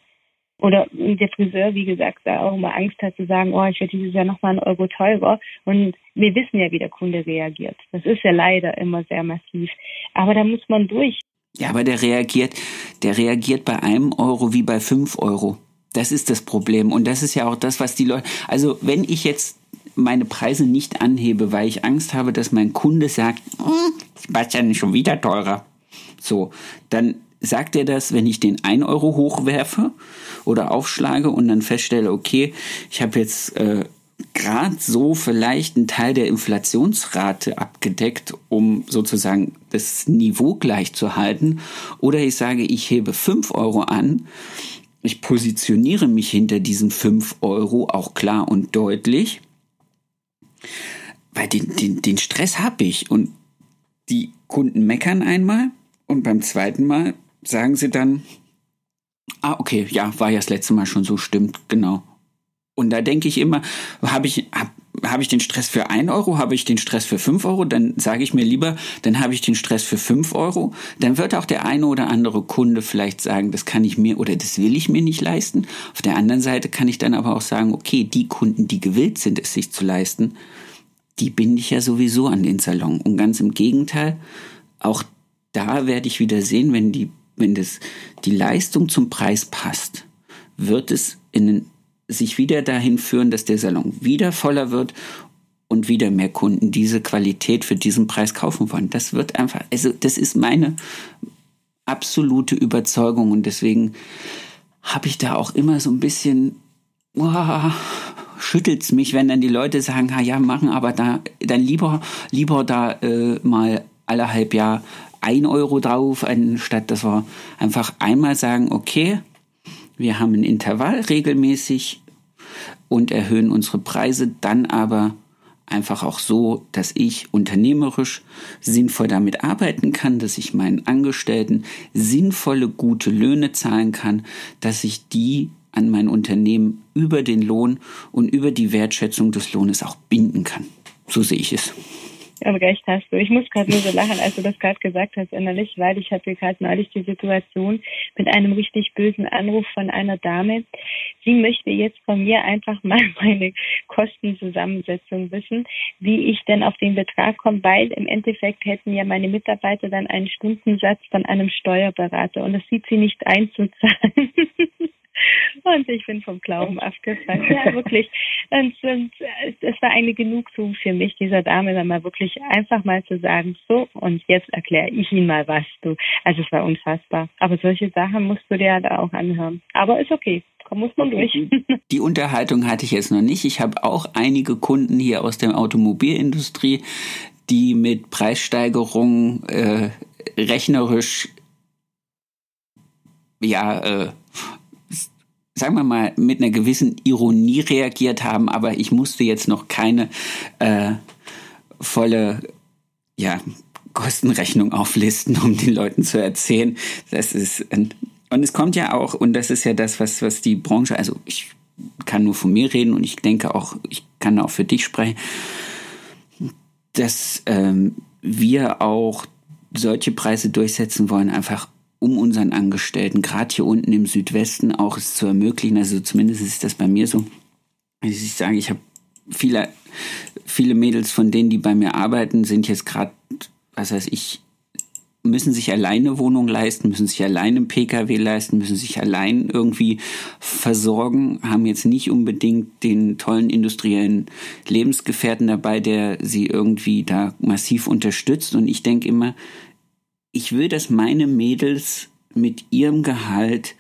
S2: Oder der Friseur, wie gesagt, da auch immer Angst hat zu sagen, oh, ich werde dieses Jahr nochmal einen Euro teurer. Und wir wissen ja, wie der Kunde reagiert. Das ist ja leider immer sehr massiv. Aber da muss man durch.
S1: Ja, aber der reagiert, der reagiert bei einem Euro wie bei fünf Euro. Das ist das Problem. Und das ist ja auch das, was die Leute, also wenn ich jetzt meine Preise nicht anhebe, weil ich Angst habe, dass mein Kunde sagt, hm, Sebastian schon wieder teurer. So, dann sagt er das, wenn ich den 1 Euro hochwerfe oder aufschlage und dann feststelle, okay, ich habe jetzt äh, gerade so vielleicht einen Teil der Inflationsrate abgedeckt, um sozusagen das Niveau gleich zu halten. Oder ich sage, ich hebe 5 Euro an. Ich positioniere mich hinter diesen 5 Euro auch klar und deutlich weil den, den, den Stress habe ich. Und die Kunden meckern einmal und beim zweiten Mal sagen sie dann, ah, okay, ja, war ja das letzte Mal schon so, stimmt, genau. Und da denke ich immer, habe ich, hab, hab ich den Stress für ein Euro, habe ich den Stress für fünf Euro, dann sage ich mir lieber, dann habe ich den Stress für fünf Euro. Dann wird auch der eine oder andere Kunde vielleicht sagen, das kann ich mir oder das will ich mir nicht leisten. Auf der anderen Seite kann ich dann aber auch sagen, okay, die Kunden, die gewillt sind, es sich zu leisten, die binde ich ja sowieso an den Salon. Und ganz im Gegenteil, auch da werde ich wieder sehen, wenn die, wenn das, die Leistung zum Preis passt, wird es in, sich wieder dahin führen, dass der Salon wieder voller wird und wieder mehr Kunden diese Qualität für diesen Preis kaufen wollen. Das wird einfach, also das ist meine absolute Überzeugung und deswegen habe ich da auch immer so ein bisschen, wow, schüttelt's mich, wenn dann die Leute sagen, ja, machen aber da dann lieber lieber da äh, mal alle halb Jahr ein Euro drauf, anstatt dass wir einfach einmal sagen, okay, wir haben ein Intervall regelmäßig und erhöhen unsere Preise, dann aber einfach auch so, dass ich unternehmerisch sinnvoll damit arbeiten kann, dass ich meinen Angestellten sinnvolle, gute Löhne zahlen kann, dass ich die an mein Unternehmen über den Lohn und über die Wertschätzung des Lohnes auch binden kann. So sehe ich es.
S2: Aber recht hast du. Ich muss gerade nur so lachen, als du das gerade gesagt hast, innerlich, weil ich hatte gerade neulich die Situation mit einem richtig bösen Anruf von einer Dame. Sie möchte jetzt von mir einfach mal meine Kostenzusammensetzung wissen, wie ich denn auf den Betrag komme, weil im Endeffekt hätten ja meine Mitarbeiter dann einen Stundensatz von einem Steuerberater und das sieht sie nicht einzuzahlen. Und ich bin vom Glauben abgefallen. Ja, wirklich. Und, und es war eine Genugtuung für mich, dieser Dame dann mal wirklich einfach mal zu sagen, so, und jetzt erkläre ich Ihnen mal was, du. Also es war unfassbar. Aber solche Sachen musst du dir halt auch anhören. Aber ist okay. Da muss man durch.
S1: Die Unterhaltung hatte ich jetzt noch nicht. Ich habe auch einige Kunden hier aus der Automobilindustrie, die mit Preissteigerungen äh, rechnerisch ja äh, sagen wir mal, mit einer gewissen Ironie reagiert haben, aber ich musste jetzt noch keine äh, volle ja, Kostenrechnung auflisten, um den Leuten zu erzählen. Das ist und es kommt ja auch, und das ist ja das, was, was die Branche, also ich kann nur von mir reden und ich denke auch, ich kann auch für dich sprechen, dass ähm, wir auch solche Preise durchsetzen wollen, einfach um unseren Angestellten, gerade hier unten im Südwesten, auch es zu ermöglichen. Also zumindest ist das bei mir so. Ich sage, ich habe viele, viele Mädels von denen, die bei mir arbeiten, sind jetzt gerade, was weiß ich, müssen sich alleine Wohnung leisten, müssen sich alleine Pkw leisten, müssen sich allein irgendwie versorgen, haben jetzt nicht unbedingt den tollen industriellen Lebensgefährten dabei, der sie irgendwie da massiv unterstützt. Und ich denke immer, ich will, dass meine Mädels mit ihrem Gehalt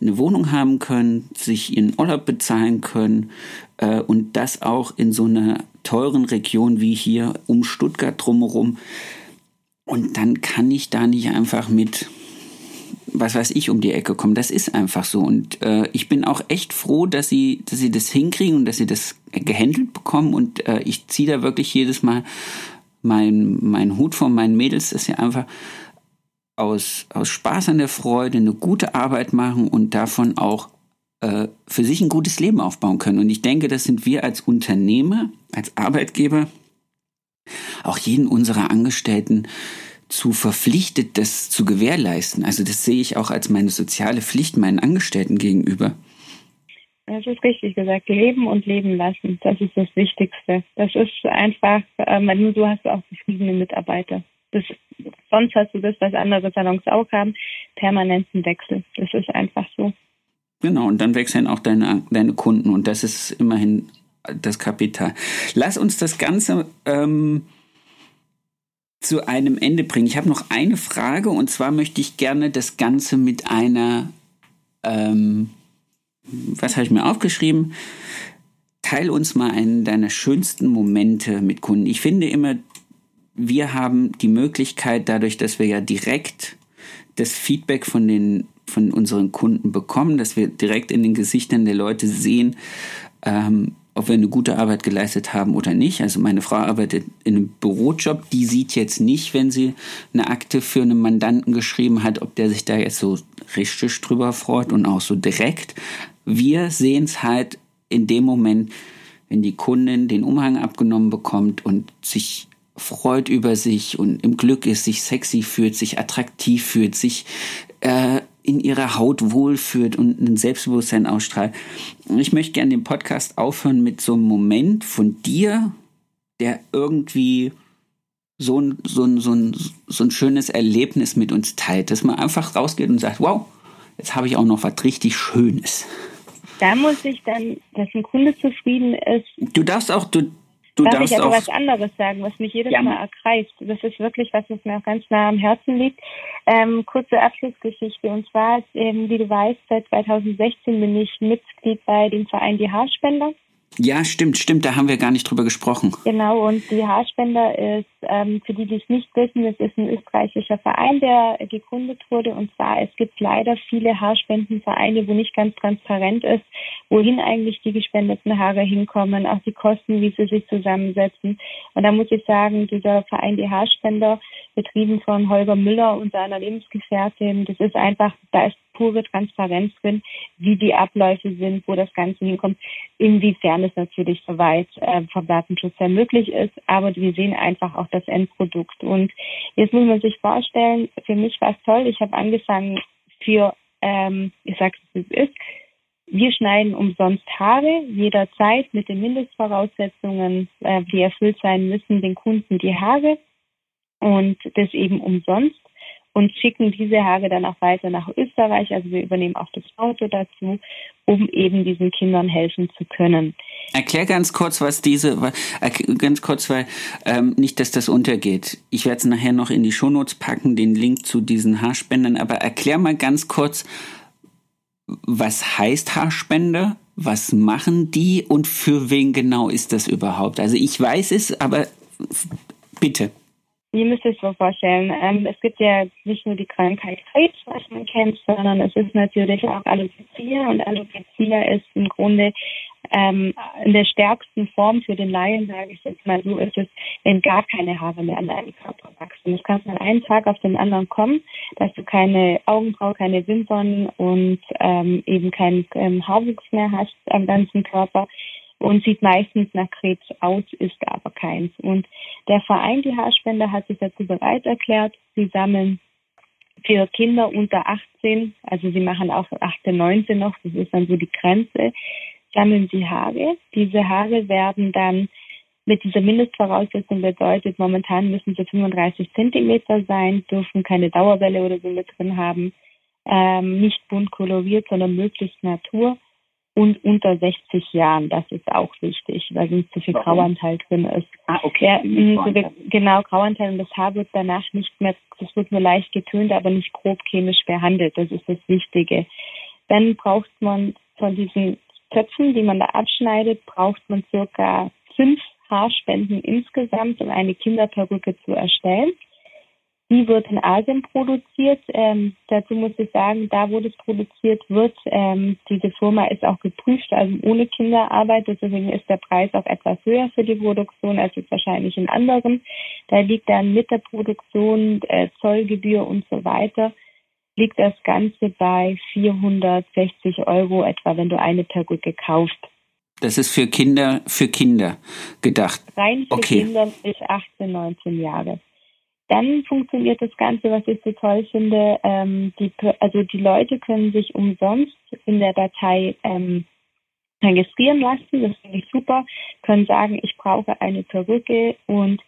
S1: eine Wohnung haben können, sich ihren Urlaub bezahlen können äh, und das auch in so einer teuren Region wie hier um Stuttgart drumherum und dann kann ich da nicht einfach mit, was weiß ich, um die Ecke kommen. Das ist einfach so. Und äh, ich bin auch echt froh, dass sie, dass sie das hinkriegen und dass sie das gehandelt bekommen. Und äh, ich ziehe da wirklich jedes Mal meinen mein Hut von meinen Mädels, dass sie einfach aus, aus Spaß an der Freude eine gute Arbeit machen und davon auch äh, für sich ein gutes Leben aufbauen können. Und ich denke, das sind wir als Unternehmer, als Arbeitgeber, auch jeden unserer Angestellten zu verpflichtet, das zu gewährleisten. Also das sehe ich auch als meine soziale Pflicht meinen Angestellten gegenüber.
S2: Das ist richtig gesagt. Leben und leben lassen. Das ist das Wichtigste. Das ist einfach, ähm, nur so hast du auch zufriedene Mitarbeiter. Das, sonst hast du das, was andere Salons auch haben, permanenten Wechsel. Das ist einfach so.
S1: Genau, und dann wechseln auch deine, deine Kunden und das ist immerhin das Kapital. Lass uns das Ganze ähm, zu einem Ende bringen. Ich habe noch eine Frage und zwar möchte ich gerne das Ganze mit einer, ähm, was habe ich mir aufgeschrieben? Teil uns mal einen deiner schönsten Momente mit Kunden. Ich finde immer, wir haben die Möglichkeit, dadurch, dass wir ja direkt das Feedback von den von unseren Kunden bekommen, dass wir direkt in den Gesichtern der Leute sehen, ähm, ob wir eine gute Arbeit geleistet haben oder nicht. Also meine Frau arbeitet in einem Bürojob, die sieht jetzt nicht, wenn sie eine Akte für einen Mandanten geschrieben hat, ob der sich da jetzt so richtig drüber freut und auch so direkt. Wir sehen es halt in dem Moment, wenn die Kundin den Umhang abgenommen bekommt und sich freut über sich und im Glück ist, sich sexy fühlt, sich attraktiv fühlt, sich äh, in ihrer Haut wohlfühlt und ein Selbstbewusstsein ausstrahlt. Ich möchte gerne den Podcast aufhören mit so einem Moment von dir, der irgendwie so ein, so ein, so ein, so ein schönes Erlebnis mit uns teilt, dass man einfach rausgeht und sagt, wow, jetzt habe ich auch noch was richtig Schönes.
S2: Da muss ich dann, dass ein Kunde zufrieden ist.
S1: Du darfst auch, du, Du
S2: Darf ich aber was anderes sagen, was mich jedes ja. Mal ergreift? Das ist wirklich was, was mir auch ganz nah am Herzen liegt. Ähm, kurze Abschlussgeschichte. Und zwar, ähm, wie du weißt, seit 2016 bin ich Mitglied bei dem Verein Die Haarspender.
S1: Ja, stimmt, stimmt, da haben wir gar nicht drüber gesprochen.
S2: Genau, und die Haarspender ist, ähm, für die, die es nicht wissen, es ist ein österreichischer Verein, der gegründet wurde. Und zwar, es gibt leider viele Haarspendenvereine, wo nicht ganz transparent ist, wohin eigentlich die gespendeten Haare hinkommen, auch die Kosten, wie sie sich zusammensetzen. Und da muss ich sagen, dieser Verein, die Haarspender, betrieben von Holger Müller und seiner Lebensgefährtin, das ist einfach, da ist pure Transparenz drin, wie die Abläufe sind, wo das Ganze hinkommt, inwiefern es natürlich soweit äh, vom Datenschutz her möglich ist. Aber wir sehen einfach auch das Endprodukt. Und jetzt muss man sich vorstellen, für mich war es toll. Ich habe angefangen für, ähm, ich sage es, wie es ist, wir schneiden umsonst Haare jederzeit mit den Mindestvoraussetzungen, äh, die erfüllt sein müssen, den Kunden die Haare und das eben umsonst und schicken diese Haare dann auch weiter nach Österreich. Also wir übernehmen auch das Auto dazu, um eben diesen Kindern helfen zu können.
S1: Erklär ganz kurz, was diese, ganz kurz, weil ähm, nicht, dass das untergeht. Ich werde es nachher noch in die Shownotes packen, den Link zu diesen Haarspendern. Aber erklär mal ganz kurz, was heißt Haarspender? Was machen die und für wen genau ist das überhaupt? Also ich weiß es, aber bitte.
S2: Ihr müsst euch so vorstellen, ähm, es gibt ja nicht nur die Krankheit Krebs, was man kennt, sondern es ist natürlich auch Alopecia. Und Alopecia ist im Grunde ähm, in der stärksten Form für den Laien, sage ich jetzt mal so, ist es, wenn gar keine Haare mehr an deinem Körper wachsen. Es kann von einem Tag auf den anderen kommen, dass du keine Augenbrauen, keine Wimpern und ähm, eben keinen ähm, Haarwuchs mehr hast am ganzen Körper und sieht meistens nach Krebs aus, ist aber keins. Und der Verein Die Haarspender hat sich dazu bereit erklärt. Sie sammeln für Kinder unter 18, also sie machen auch 18, 19 noch, das ist dann so die Grenze, sammeln sie Haare. Diese Haare werden dann mit dieser Mindestvoraussetzung bedeutet, momentan müssen sie 35 Zentimeter sein, dürfen keine Dauerwelle oder so mit drin haben, ähm, nicht bunt koloriert, sondern möglichst Natur und unter 60 Jahren. Das ist auch wichtig, weil sonst zu viel Warum? Grauanteil drin ist.
S3: Ah, okay.
S2: Ja, so genau, Grauanteil und das Haar wird danach nicht mehr, das wird nur leicht getönt, aber nicht grob chemisch behandelt. Das ist das Wichtige. Dann braucht man von diesen Töpfen, die man da abschneidet, braucht man circa fünf Haarspenden insgesamt, um eine Kinderperücke zu erstellen. Die wird in Asien produziert. Ähm, dazu muss ich sagen, da wo das produziert wird, ähm, diese Firma ist auch geprüft, also ohne Kinderarbeit. Deswegen ist der Preis auch etwas höher für die Produktion als es wahrscheinlich in anderen. Da liegt dann mit der Produktion, äh, Zollgebühr und so weiter, liegt das Ganze bei 460 Euro etwa, wenn du eine Perücke kaufst.
S1: Das ist für Kinder, für Kinder gedacht.
S2: Rein für okay. Kinder bis 18, 19 Jahre. Dann funktioniert das Ganze, was ich so toll finde. Ähm, die, also die Leute können sich umsonst in der Datei ähm, registrieren lassen. Das finde ich super. Können sagen, ich brauche eine Perücke und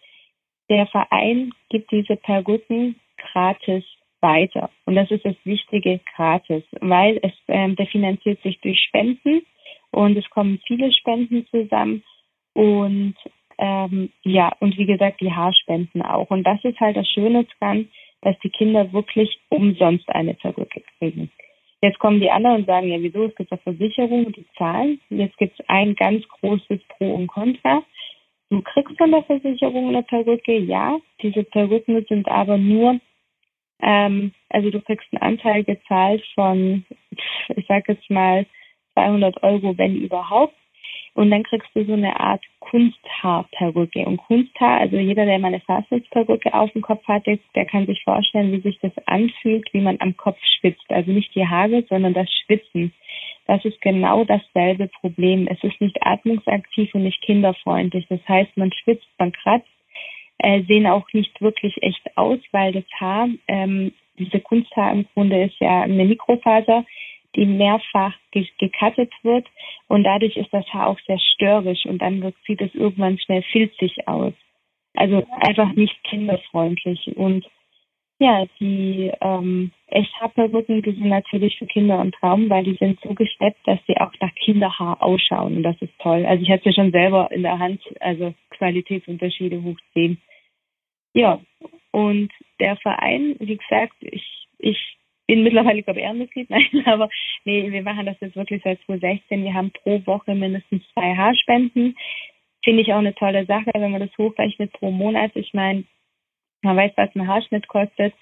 S2: der Verein gibt diese Perücken gratis weiter. Und das ist das Wichtige, gratis, weil es ähm, der finanziert sich durch Spenden und es kommen viele Spenden zusammen und ähm, ja, und wie gesagt, die Haarspenden auch. Und das ist halt das Schöne dran, dass die Kinder wirklich umsonst eine Perücke kriegen. Jetzt kommen die anderen und sagen, ja, wieso? Es gibt doch Versicherungen, die zahlen. Jetzt gibt es ein ganz großes Pro und Contra. Du kriegst von der Versicherung eine Perücke, ja. Diese Perücken sind aber nur, ähm, also du kriegst einen Anteil gezahlt von, ich sag jetzt mal, 200 Euro, wenn überhaupt. Und dann kriegst du so eine Art Kunsthaarperücke. Und Kunsthaar, also jeder, der mal eine Fastnetz-Perücke auf dem Kopf hatte, der kann sich vorstellen, wie sich das anfühlt, wie man am Kopf schwitzt. Also nicht die Haare, sondern das Schwitzen. Das ist genau dasselbe Problem. Es ist nicht atmungsaktiv und nicht kinderfreundlich. Das heißt, man schwitzt, man kratzt, äh, sehen auch nicht wirklich echt aus, weil das Haar, ähm, diese Kunsthaar im Grunde ist ja eine Mikrofaser, die mehrfach gekattet wird und dadurch ist das Haar auch sehr störrisch und dann wird, sieht es irgendwann schnell filzig aus. Also einfach nicht kinderfreundlich und ja, die ähm, Echthaarperücken, die sind natürlich für Kinder ein Traum, weil die sind so gesteppt, dass sie auch nach Kinderhaar ausschauen und das ist toll. Also ich hatte ja schon selber in der Hand, also Qualitätsunterschiede hoch 10. Ja, und der Verein, wie gesagt, ich, ich bin mittlerweile, glaube ich, Ehrenmitglied. Nein, aber nee, wir machen das jetzt wirklich seit 2016. Wir haben pro Woche mindestens zwei Haarspenden. Finde ich auch eine tolle Sache, wenn man das hochrechnet pro Monat. Ich meine, man weiß, was ein Haarschnitt kostet.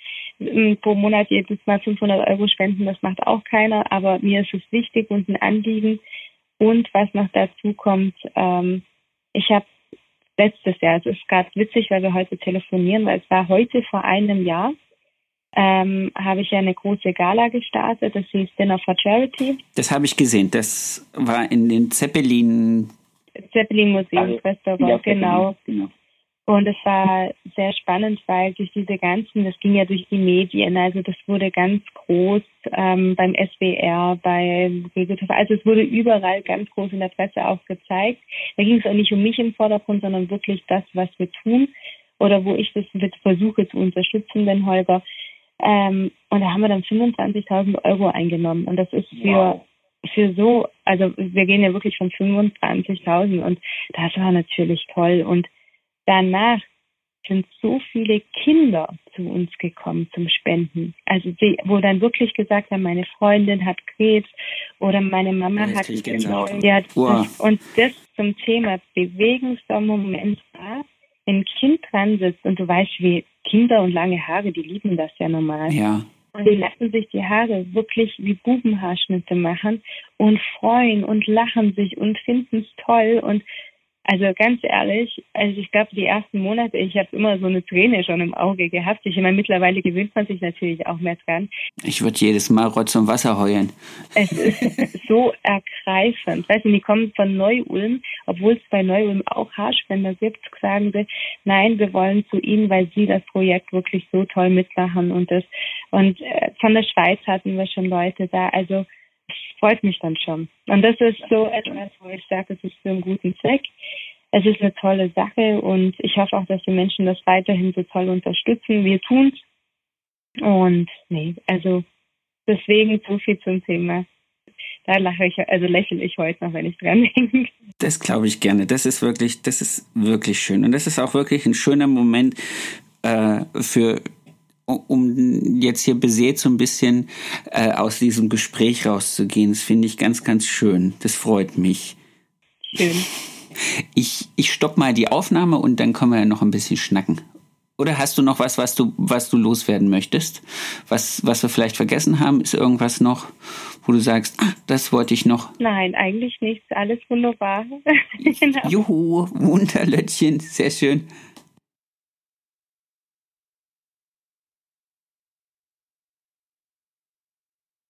S2: Pro Monat jedes Mal 500 Euro spenden, das macht auch keiner. Aber mir ist es wichtig und ein Anliegen. Und was noch dazu kommt, ähm, ich habe letztes Jahr, es ist gerade witzig, weil wir heute telefonieren, weil es war heute vor einem Jahr, ähm, habe ich ja eine große Gala gestartet. Das hieß Dinner for Charity.
S1: Das habe ich gesehen. Das war in den Zeppelin.
S2: Zeppelin Museum Restaurant, ja, genau. genau. Und es war sehr spannend, weil durch diese ganzen, das ging ja durch die Medien, also das wurde ganz groß ähm, beim SWR, bei also es wurde überall ganz groß in der Presse auch gezeigt. Da ging es auch nicht um mich im Vordergrund, sondern wirklich das, was wir tun oder wo ich das versuche zu unterstützen, denn Holger ähm, und da haben wir dann 25.000 Euro eingenommen. Und das ist für, für so, also wir gehen ja wirklich von 25.000 und das war natürlich toll. Und danach sind so viele Kinder zu uns gekommen zum Spenden. Also die, wo dann wirklich gesagt haben, meine Freundin hat Krebs oder meine Mama hat, wow. und das zum Thema bewegender Moment war, ein Kind dran sitzt und du weißt, wie Kinder und lange Haare, die lieben das ja normal.
S1: Ja.
S2: Und die lassen sich die Haare wirklich wie Bubenhaarschnitte machen und freuen und lachen sich und finden es toll und also ganz ehrlich, also ich glaube, die ersten Monate, ich habe immer so eine Träne schon im Auge gehabt. Ich meine, mittlerweile gewöhnt man sich natürlich auch mehr dran.
S1: Ich würde jedes Mal Rotz und Wasser heulen.
S2: Es ist so ergreifend. Weißt du, die kommen von Neu-Ulm, obwohl es bei Neu-Ulm auch Haarspender gibt, sagen sie, nein, wir wollen zu ihnen, weil sie das Projekt wirklich so toll mitmachen und das. Und äh, von der Schweiz hatten wir schon Leute da. Also freut mich dann schon. Und das ist so etwas, wo ich sage, es ist für einen guten Zweck. es ist eine tolle Sache und ich hoffe auch, dass die Menschen das weiterhin so toll unterstützen. Wir tun's. Und nee, also deswegen so viel zum Thema. Da lache ich, also lächle ich heute noch, wenn ich dran denke.
S1: Das glaube ich gerne. Das ist wirklich, das ist wirklich schön. Und das ist auch wirklich ein schöner Moment äh, für um jetzt hier besät so ein bisschen äh, aus diesem Gespräch rauszugehen. Das finde ich ganz, ganz schön. Das freut mich.
S2: Schön.
S1: Ich, ich stopp mal die Aufnahme und dann können wir ja noch ein bisschen schnacken. Oder hast du noch was, was du, was du loswerden möchtest? Was, was wir vielleicht vergessen haben? Ist irgendwas noch, wo du sagst, ah, das wollte ich noch?
S2: Nein, eigentlich nichts. Alles wunderbar.
S1: genau. Juhu, Wunderlöttchen, sehr schön.